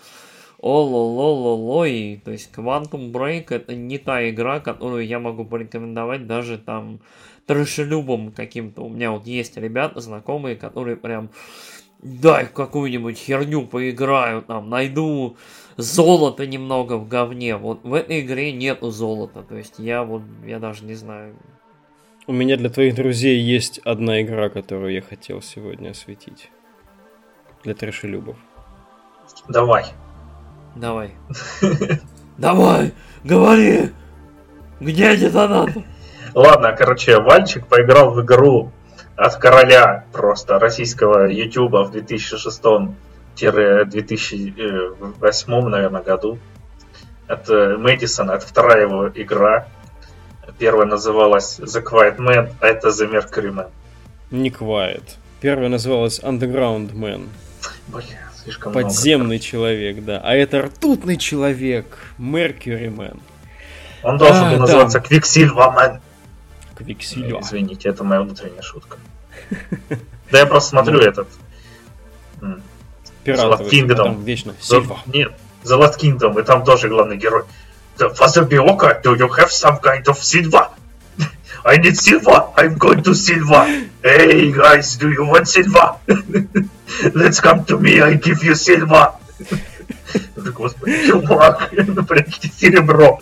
Ололололой, то есть Quantum Break это не та игра, которую я могу порекомендовать даже там трэшелюбом каким-то. У меня вот есть ребята, знакомые, которые прям дай какую-нибудь херню поиграю, там, найду золото немного в говне. Вот в этой игре нету золота, то есть я вот, я даже не знаю. У меня для твоих друзей есть одна игра, которую я хотел сегодня осветить. Для трэшелюбов. Давай. Давай. Давай, говори! Где детонатор? Ладно, короче, Вальчик поиграл в игру от короля просто российского Ютуба в 2006-2008, наверное, году. Это Мэдисон, это вторая его игра. Первая называлась The Quiet Man, а это The Mercury Man. Не Quiet. Первая называлась Underground Man. Блин, слишком Подземный много. человек, да. А это ртутный человек, Mercury Man. Он должен а, был называться. Quicksilver Man. Квиксильва. Извините, это моя внутренняя шутка. Да я просто смотрю этот... Пиратовый, The Kingdom. Вечно. Сильва. Нет, The Last Kingdom, и там тоже главный герой. Father Bioka, do you have some kind of silver? I need silver. I'm going to silver. Hey guys, do you want silver? Let's come to me. I give you silver. Господи, чувак, ну прячьте серебро.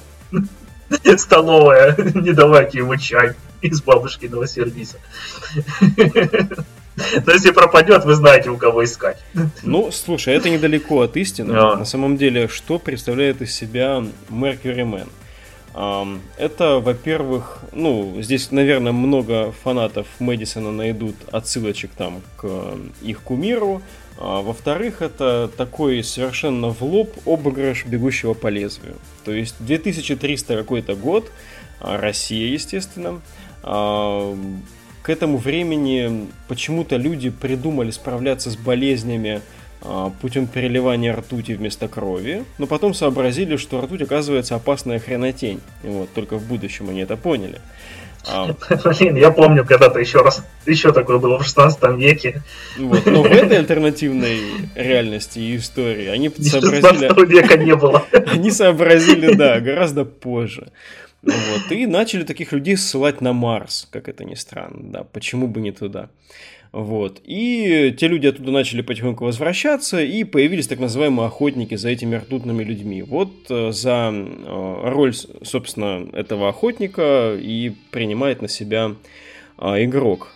столовая, не давайте ему чай из бабушкиного сервиса. Но если пропадет, вы знаете, у кого искать. Ну, слушай, это недалеко от истины. А. На самом деле, что представляет из себя Mercury Man? Это, во-первых, ну, здесь, наверное, много фанатов Мэдисона найдут отсылочек там к их кумиру. А, во-вторых, это такой совершенно в лоб обыгрыш бегущего по лезвию. То есть 2300 какой-то год, а, Россия, естественно. А, к этому времени почему-то люди придумали справляться с болезнями путем переливания ртути вместо крови, но потом сообразили, что ртуть оказывается опасная хренотень. Вот, только в будущем они это поняли. Блин, я помню, когда-то еще раз, еще такое было в 16 веке. Вот. Но в этой альтернативной реальности и истории они сообразили... века не было. Они сообразили, да, гораздо позже. Вот. И начали таких людей ссылать на Марс, как это ни странно, да, почему бы не туда. Вот. И те люди оттуда начали потихоньку возвращаться, и появились так называемые охотники за этими ртутными людьми. Вот э, за э, роль, собственно, этого охотника и принимает на себя э, игрок.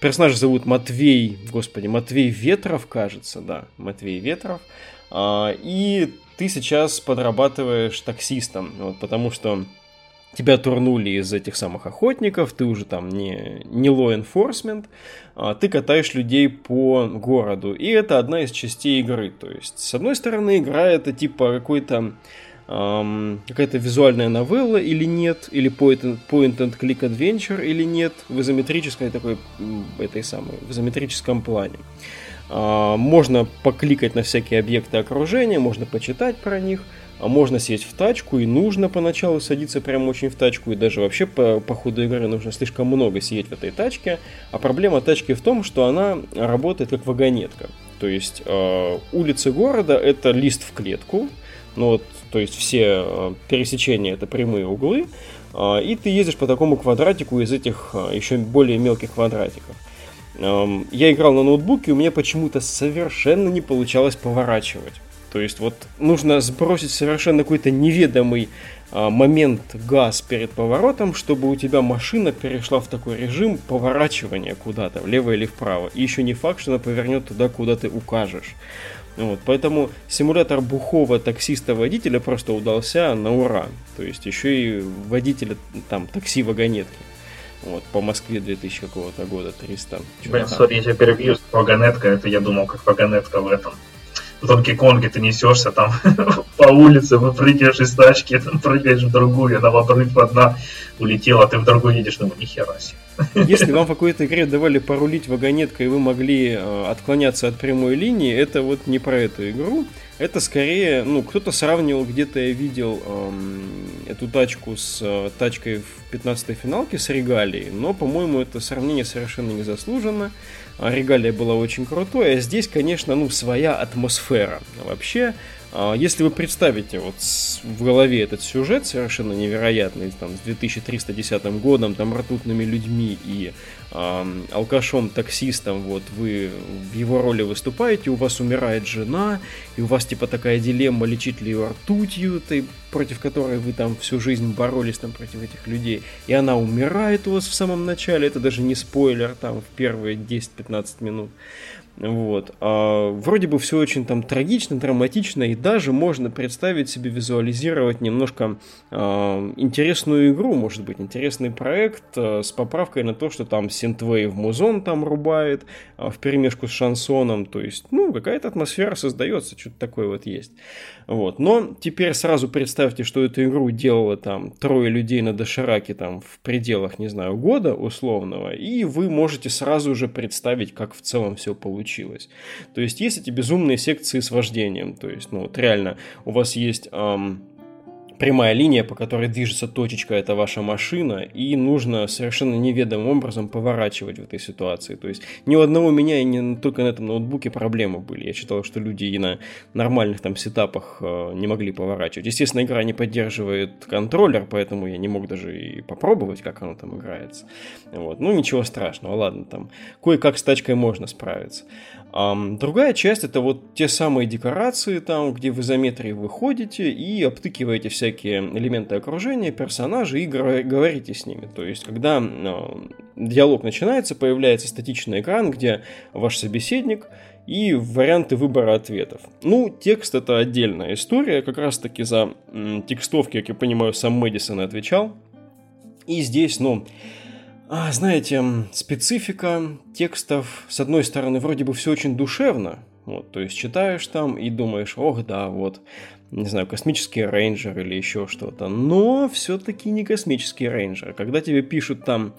персонажа зовут Матвей, господи, Матвей Ветров, кажется, да, Матвей Ветров. А, и ты сейчас подрабатываешь таксистом, вот, потому что тебя турнули из этих самых охотников, ты уже там не, не law enforcement, а ты катаешь людей по городу. И это одна из частей игры. То есть, с одной стороны, игра это типа какой-то какая-то визуальная новелла или нет, или point and click adventure или нет, в изометрической такой, этой самой, в изометрическом плане. Можно покликать на всякие объекты окружения, можно почитать про них – а можно сесть в тачку, и нужно поначалу садиться прям очень в тачку, и даже вообще по, по ходу игры нужно слишком много сидеть в этой тачке. А проблема тачки в том, что она работает как вагонетка. То есть э, улицы города это лист в клетку, ну вот, то есть все пересечения это прямые углы, и ты ездишь по такому квадратику из этих еще более мелких квадратиков. Эм, я играл на ноутбуке, у меня почему-то совершенно не получалось поворачивать. То есть вот нужно сбросить совершенно какой-то неведомый а, момент газ перед поворотом, чтобы у тебя машина перешла в такой режим поворачивания куда-то, влево или вправо. И еще не факт, что она повернет туда, куда ты укажешь. Вот, поэтому симулятор бухого таксиста-водителя просто удался на ура. То есть еще и водителя там такси-вагонетки. Вот, по Москве 2000 какого-то года, 300. Блин, сори, я тебя перебью, вагонетка, это я думал, как вагонетка в этом, в Донки Конге ты несешься там по улице, выпрыгиваешь из тачки, там прыгаешь в другую, она в обрыв одна улетела, ты в другую едешь, думаю, нихера себе. Если вам в какой-то игре давали порулить вагонеткой, и вы могли э, отклоняться от прямой линии, это вот не про эту игру. Это скорее, ну, кто-то сравнивал, где-то я видел эм, эту тачку с э, тачкой в 15-й финалке с регалией, но, по-моему, это сравнение совершенно не заслуженно. А регалия была очень крутой, а здесь, конечно, ну, своя атмосфера. Вообще, если вы представите вот в голове этот сюжет совершенно невероятный, там, с 2310 годом, там, ртутными людьми и э, алкашом-таксистом, вот, вы в его роли выступаете, у вас умирает жена, и у вас, типа, такая дилемма, лечить ли ее ртутью, ты, против которой вы там всю жизнь боролись там против этих людей, и она умирает у вас в самом начале, это даже не спойлер, там, в первые 10-15 минут. Вот. А, вроде бы все очень там трагично, драматично, и даже можно представить себе, визуализировать немножко а, интересную игру, может быть, интересный проект а, с поправкой на то, что там синтвейв музон там рубает а, в перемешку с шансоном, то есть, ну, какая-то атмосфера создается, что-то такое вот есть. Вот. Но теперь сразу представьте, что эту игру делало там трое людей на дошираке там в пределах, не знаю, года условного, и вы можете сразу же представить, как в целом все получилось. То есть есть эти безумные секции с вождением, то есть, ну вот реально, у вас есть... Эм, прямая линия, по которой движется точечка, это ваша машина, и нужно совершенно неведомым образом поворачивать в этой ситуации. То есть ни у одного меня и не только на этом ноутбуке проблемы были. Я считал, что люди и на нормальных там сетапах э, не могли поворачивать. Естественно, игра не поддерживает контроллер, поэтому я не мог даже и попробовать, как оно там играется. Вот. Ну, ничего страшного, ладно, там кое-как с тачкой можно справиться. Другая часть это вот те самые декорации, там, где в изометрии выходите и обтыкиваете всякие элементы окружения, персонажей и говорите с ними. То есть, когда uh, диалог начинается, появляется статичный экран, где ваш собеседник и варианты выбора ответов. Ну, текст это отдельная история, как раз таки за текстовки, как я понимаю, сам Мэдисон отвечал. И здесь, ну, а, знаете, специфика текстов, с одной стороны, вроде бы все очень душевно, вот, то есть читаешь там и думаешь, ох, да, вот, не знаю, космический рейнджер или еще что-то, но все-таки не космический рейнджер. Когда тебе пишут там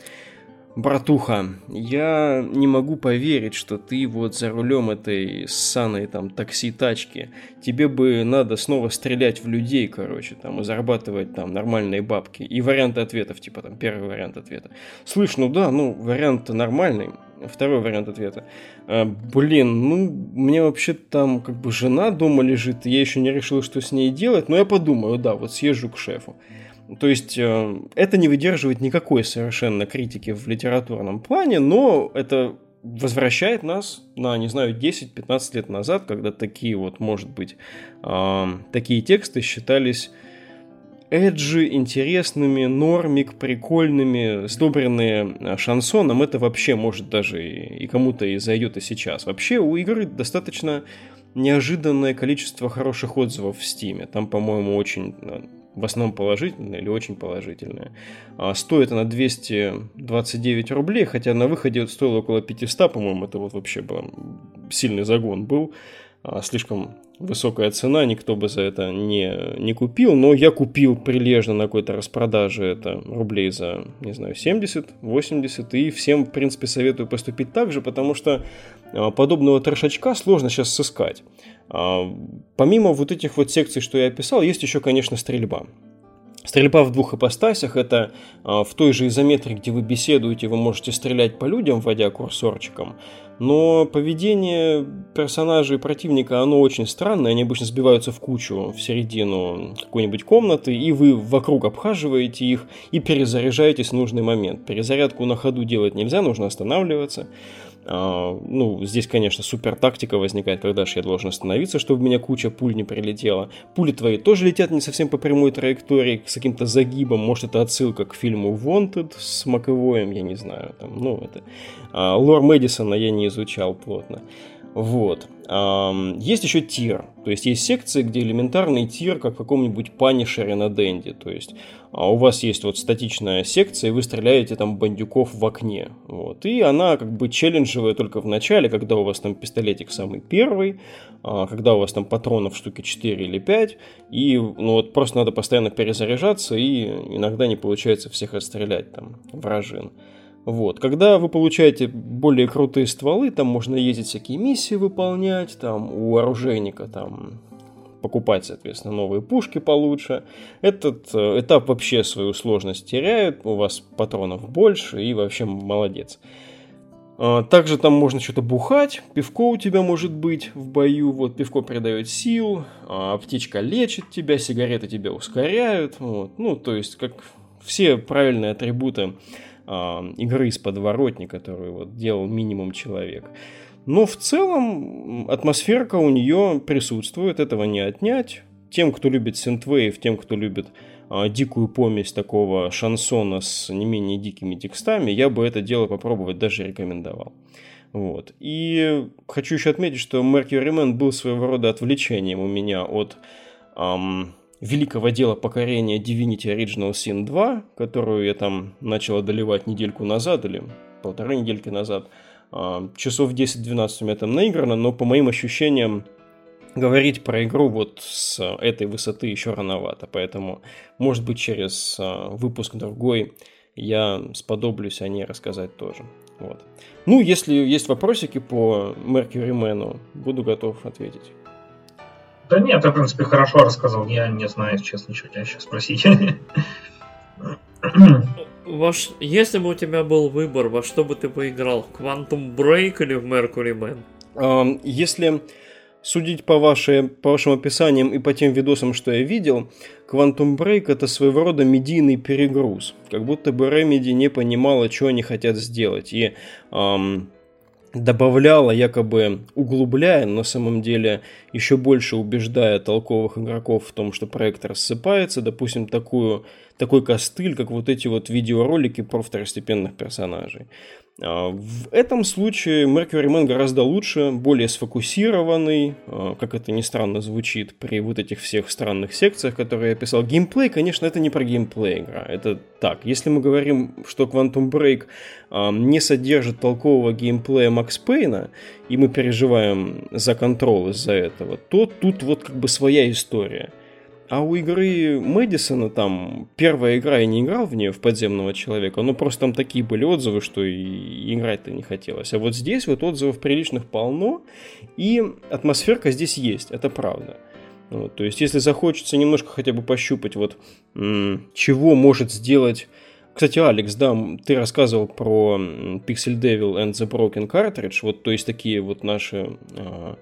Братуха, я не могу поверить, что ты вот за рулем этой ссаной там такси-тачки. Тебе бы надо снова стрелять в людей, короче, там, и зарабатывать там нормальные бабки. И варианты ответов, типа там первый вариант ответа. Слышь, ну да, ну вариант нормальный. Второй вариант ответа. А, блин, ну, мне вообще там как бы жена дома лежит, я еще не решил, что с ней делать, но я подумаю, да, вот съезжу к шефу. То есть э, это не выдерживает никакой совершенно критики в литературном плане, но это возвращает нас на, не знаю, 10-15 лет назад, когда такие вот, может быть, э, такие тексты считались эджи интересными, нормик прикольными, сдобренные а, шансоном, это вообще может даже и, и кому-то и зайдет и сейчас. Вообще у игры достаточно неожиданное количество хороших отзывов в Стиме. Там, по-моему, очень в основном положительное или очень положительное. А стоит она 229 рублей, хотя на выходе вот стоило около 500, по-моему, это вот вообще был сильный загон был. А, слишком высокая цена, никто бы за это не, не купил, но я купил прилежно на какой-то распродаже это рублей за, не знаю, 70, 80, и всем, в принципе, советую поступить так же, потому что а, подобного трешачка сложно сейчас сыскать. А, помимо вот этих вот секций, что я описал, есть еще, конечно, стрельба. Стрельба в двух ипостасях – это в той же изометрии, где вы беседуете, вы можете стрелять по людям, вводя курсорчиком, но поведение персонажей противника, оно очень странное. Они обычно сбиваются в кучу в середину какой-нибудь комнаты, и вы вокруг обхаживаете их и перезаряжаетесь в нужный момент. Перезарядку на ходу делать нельзя, нужно останавливаться. А, ну, здесь, конечно, супер тактика возникает, когда же я должен остановиться, чтобы у меня куча пуль не прилетела. Пули твои тоже летят не совсем по прямой траектории, с каким-то загибом. Может, это отсылка к фильму Wanted с Маковоем, я не знаю. Там, ну, это... А, лор Мэдисона я не изучал плотно. Вот. Есть еще тир. То есть есть секции, где элементарный тир, как в каком-нибудь панишере на Денде. То есть а у вас есть вот статичная секция, и вы стреляете там бандюков в окне. Вот. И она как бы челленджевая только в начале, когда у вас там пистолетик самый первый, а, когда у вас там патронов штуки 4 или 5, и ну вот просто надо постоянно перезаряжаться, и иногда не получается всех отстрелять там вражин. Вот. Когда вы получаете более крутые стволы, там можно ездить всякие миссии выполнять, там у оружейника там покупать, соответственно, новые пушки получше. Этот э, этап вообще свою сложность теряет, у вас патронов больше и вообще молодец. А, также там можно что-то бухать, пивко у тебя может быть в бою, вот пивко придает сил, а аптечка лечит тебя, сигареты тебя ускоряют, вот. ну то есть как все правильные атрибуты игры из подворотни, которую вот делал минимум человек. Но в целом атмосферка у нее присутствует, этого не отнять. Тем, кто любит синтвейв, тем, кто любит а, дикую помесь такого шансона с не менее дикими текстами, я бы это дело попробовать даже рекомендовал. Вот. И хочу еще отметить, что Mercury Man был своего рода отвлечением у меня от эм, великого дела покорения Divinity Original Sin 2, которую я там начал одолевать недельку назад или полторы недельки назад – а, часов 10-12 у меня там наиграно, но по моим ощущениям говорить про игру вот с этой высоты еще рановато, поэтому, может быть, через а, выпуск другой я сподоблюсь о ней рассказать тоже. Вот. Ну, если есть вопросики по Mercury Man, буду готов ответить. Да нет, ты, в принципе, хорошо рассказал. Я не знаю, честно, что тебя сейчас спросить. Ваш, если бы у тебя был выбор, во что бы ты поиграл? Quantum Break или в Mercury Man? Если судить по, вашей, по вашим описаниям и по тем видосам, что я видел, Quantum Break это своего рода медийный перегруз. Как будто бы Remedy не понимала, что они хотят сделать. И эм, добавляла, якобы углубляя, на самом деле еще больше убеждая толковых игроков в том, что проект рассыпается, допустим, такую такой костыль, как вот эти вот видеоролики про второстепенных персонажей. А, в этом случае Mercury Man гораздо лучше, более сфокусированный, а, как это ни странно звучит при вот этих всех странных секциях, которые я писал. Геймплей, конечно, это не про геймплей игра, это так. Если мы говорим, что Quantum Break а, не содержит толкового геймплея Макс Пейна, и мы переживаем за контрол из-за этого, то тут вот как бы своя история – а у игры Мэдисона там первая игра, я не играл в нее, в подземного человека, но просто там такие были отзывы, что и играть-то не хотелось. А вот здесь вот отзывов приличных полно, и атмосферка здесь есть, это правда. Вот, то есть, если захочется немножко хотя бы пощупать, вот чего может сделать кстати, Алекс, да, ты рассказывал про Pixel Devil and the Broken Cartridge, вот, то есть такие вот наши а,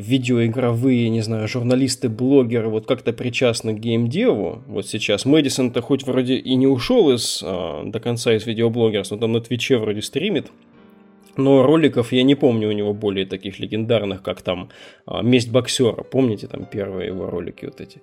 видеоигровые, не знаю, журналисты, блогеры вот как-то причастны к геймдеву. Вот сейчас Мэдисон-то хоть вроде и не ушел из, а, до конца из видеоблогерства, но там на Твиче вроде стримит. Но роликов я не помню у него более таких легендарных, как там а, «Месть боксера». Помните там первые его ролики вот эти?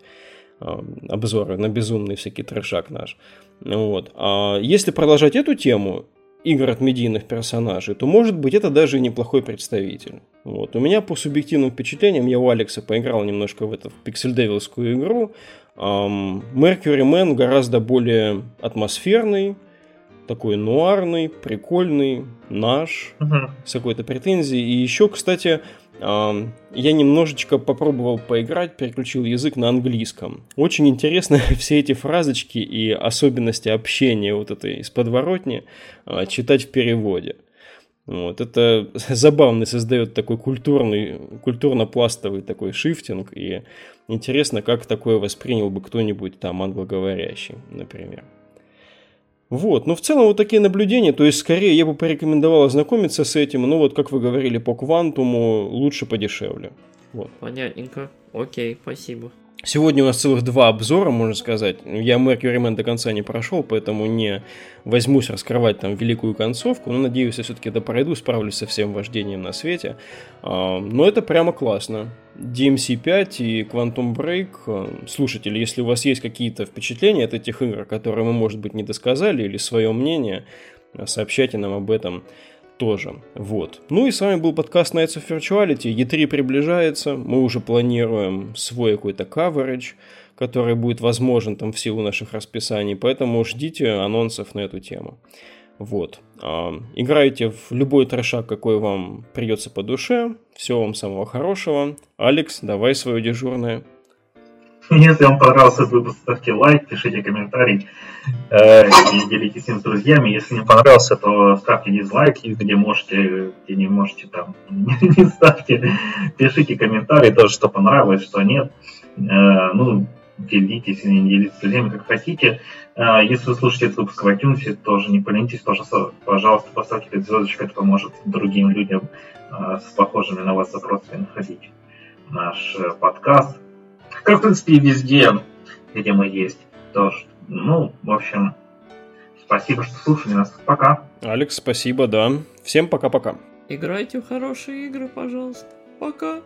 обзоры на безумный всякий трешак наш. Вот. А если продолжать эту тему, игр от медийных персонажей, то, может быть, это даже неплохой представитель. Вот. У меня по субъективным впечатлениям, я у Алекса поиграл немножко в эту пиксель-девилскую игру, Mercury Man гораздо более атмосферный, такой нуарный, прикольный, наш, угу. с какой-то претензией. И еще, кстати, я немножечко попробовал поиграть, переключил язык на английском. Очень интересно все эти фразочки и особенности общения вот этой из подворотни а, читать в переводе. Вот, это забавно создает такой культурный, культурно-пластовый такой шифтинг, и интересно, как такое воспринял бы кто-нибудь там англоговорящий, например. Вот, ну в целом вот такие наблюдения, то есть скорее я бы порекомендовал ознакомиться с этим, но вот как вы говорили по квантуму, лучше подешевле. Вот. Понятненько, окей, спасибо. Сегодня у нас целых два обзора, можно сказать. Я Mercury Man до конца не прошел, поэтому не возьмусь раскрывать там великую концовку, но надеюсь, я все-таки это пройду, справлюсь со всем вождением на свете. А, но это прямо классно. DMC5 и Quantum Break. А, слушатели, если у вас есть какие-то впечатления от этих игр, которые мы, может быть, не досказали, или свое мнение, сообщайте нам об этом тоже. Вот. Ну и с вами был подкаст Nights of Virtuality. E3 приближается, мы уже планируем свой какой-то coverage, который будет возможен там в силу наших расписаний, поэтому ждите анонсов на эту тему. Вот. А, играйте в любой трешак, какой вам придется по душе. Всего вам самого хорошего. Алекс, давай свое дежурное. Если вам понравился выпуск, ставьте лайк, пишите комментарий э, и делитесь им с друзьями. Если не понравился, то ставьте дизлайки, где можете, где не можете, там не ставьте. Пишите комментарии тоже, что понравилось, что нет. Э, ну, делитесь или не делитесь с друзьями, как хотите. Э, если вы слушаете этот выпуск в iTunes, тоже не поленитесь, пожалуйста, пожалуйста поставьте 5 звездочек, это поможет другим людям э, с похожими на вас запросами находить наш э, подкаст как, в принципе, везде, где мы есть тоже. Ну, в общем, спасибо, что слушали нас. Пока. Алекс, спасибо, да. Всем пока-пока. Играйте в хорошие игры, пожалуйста. Пока.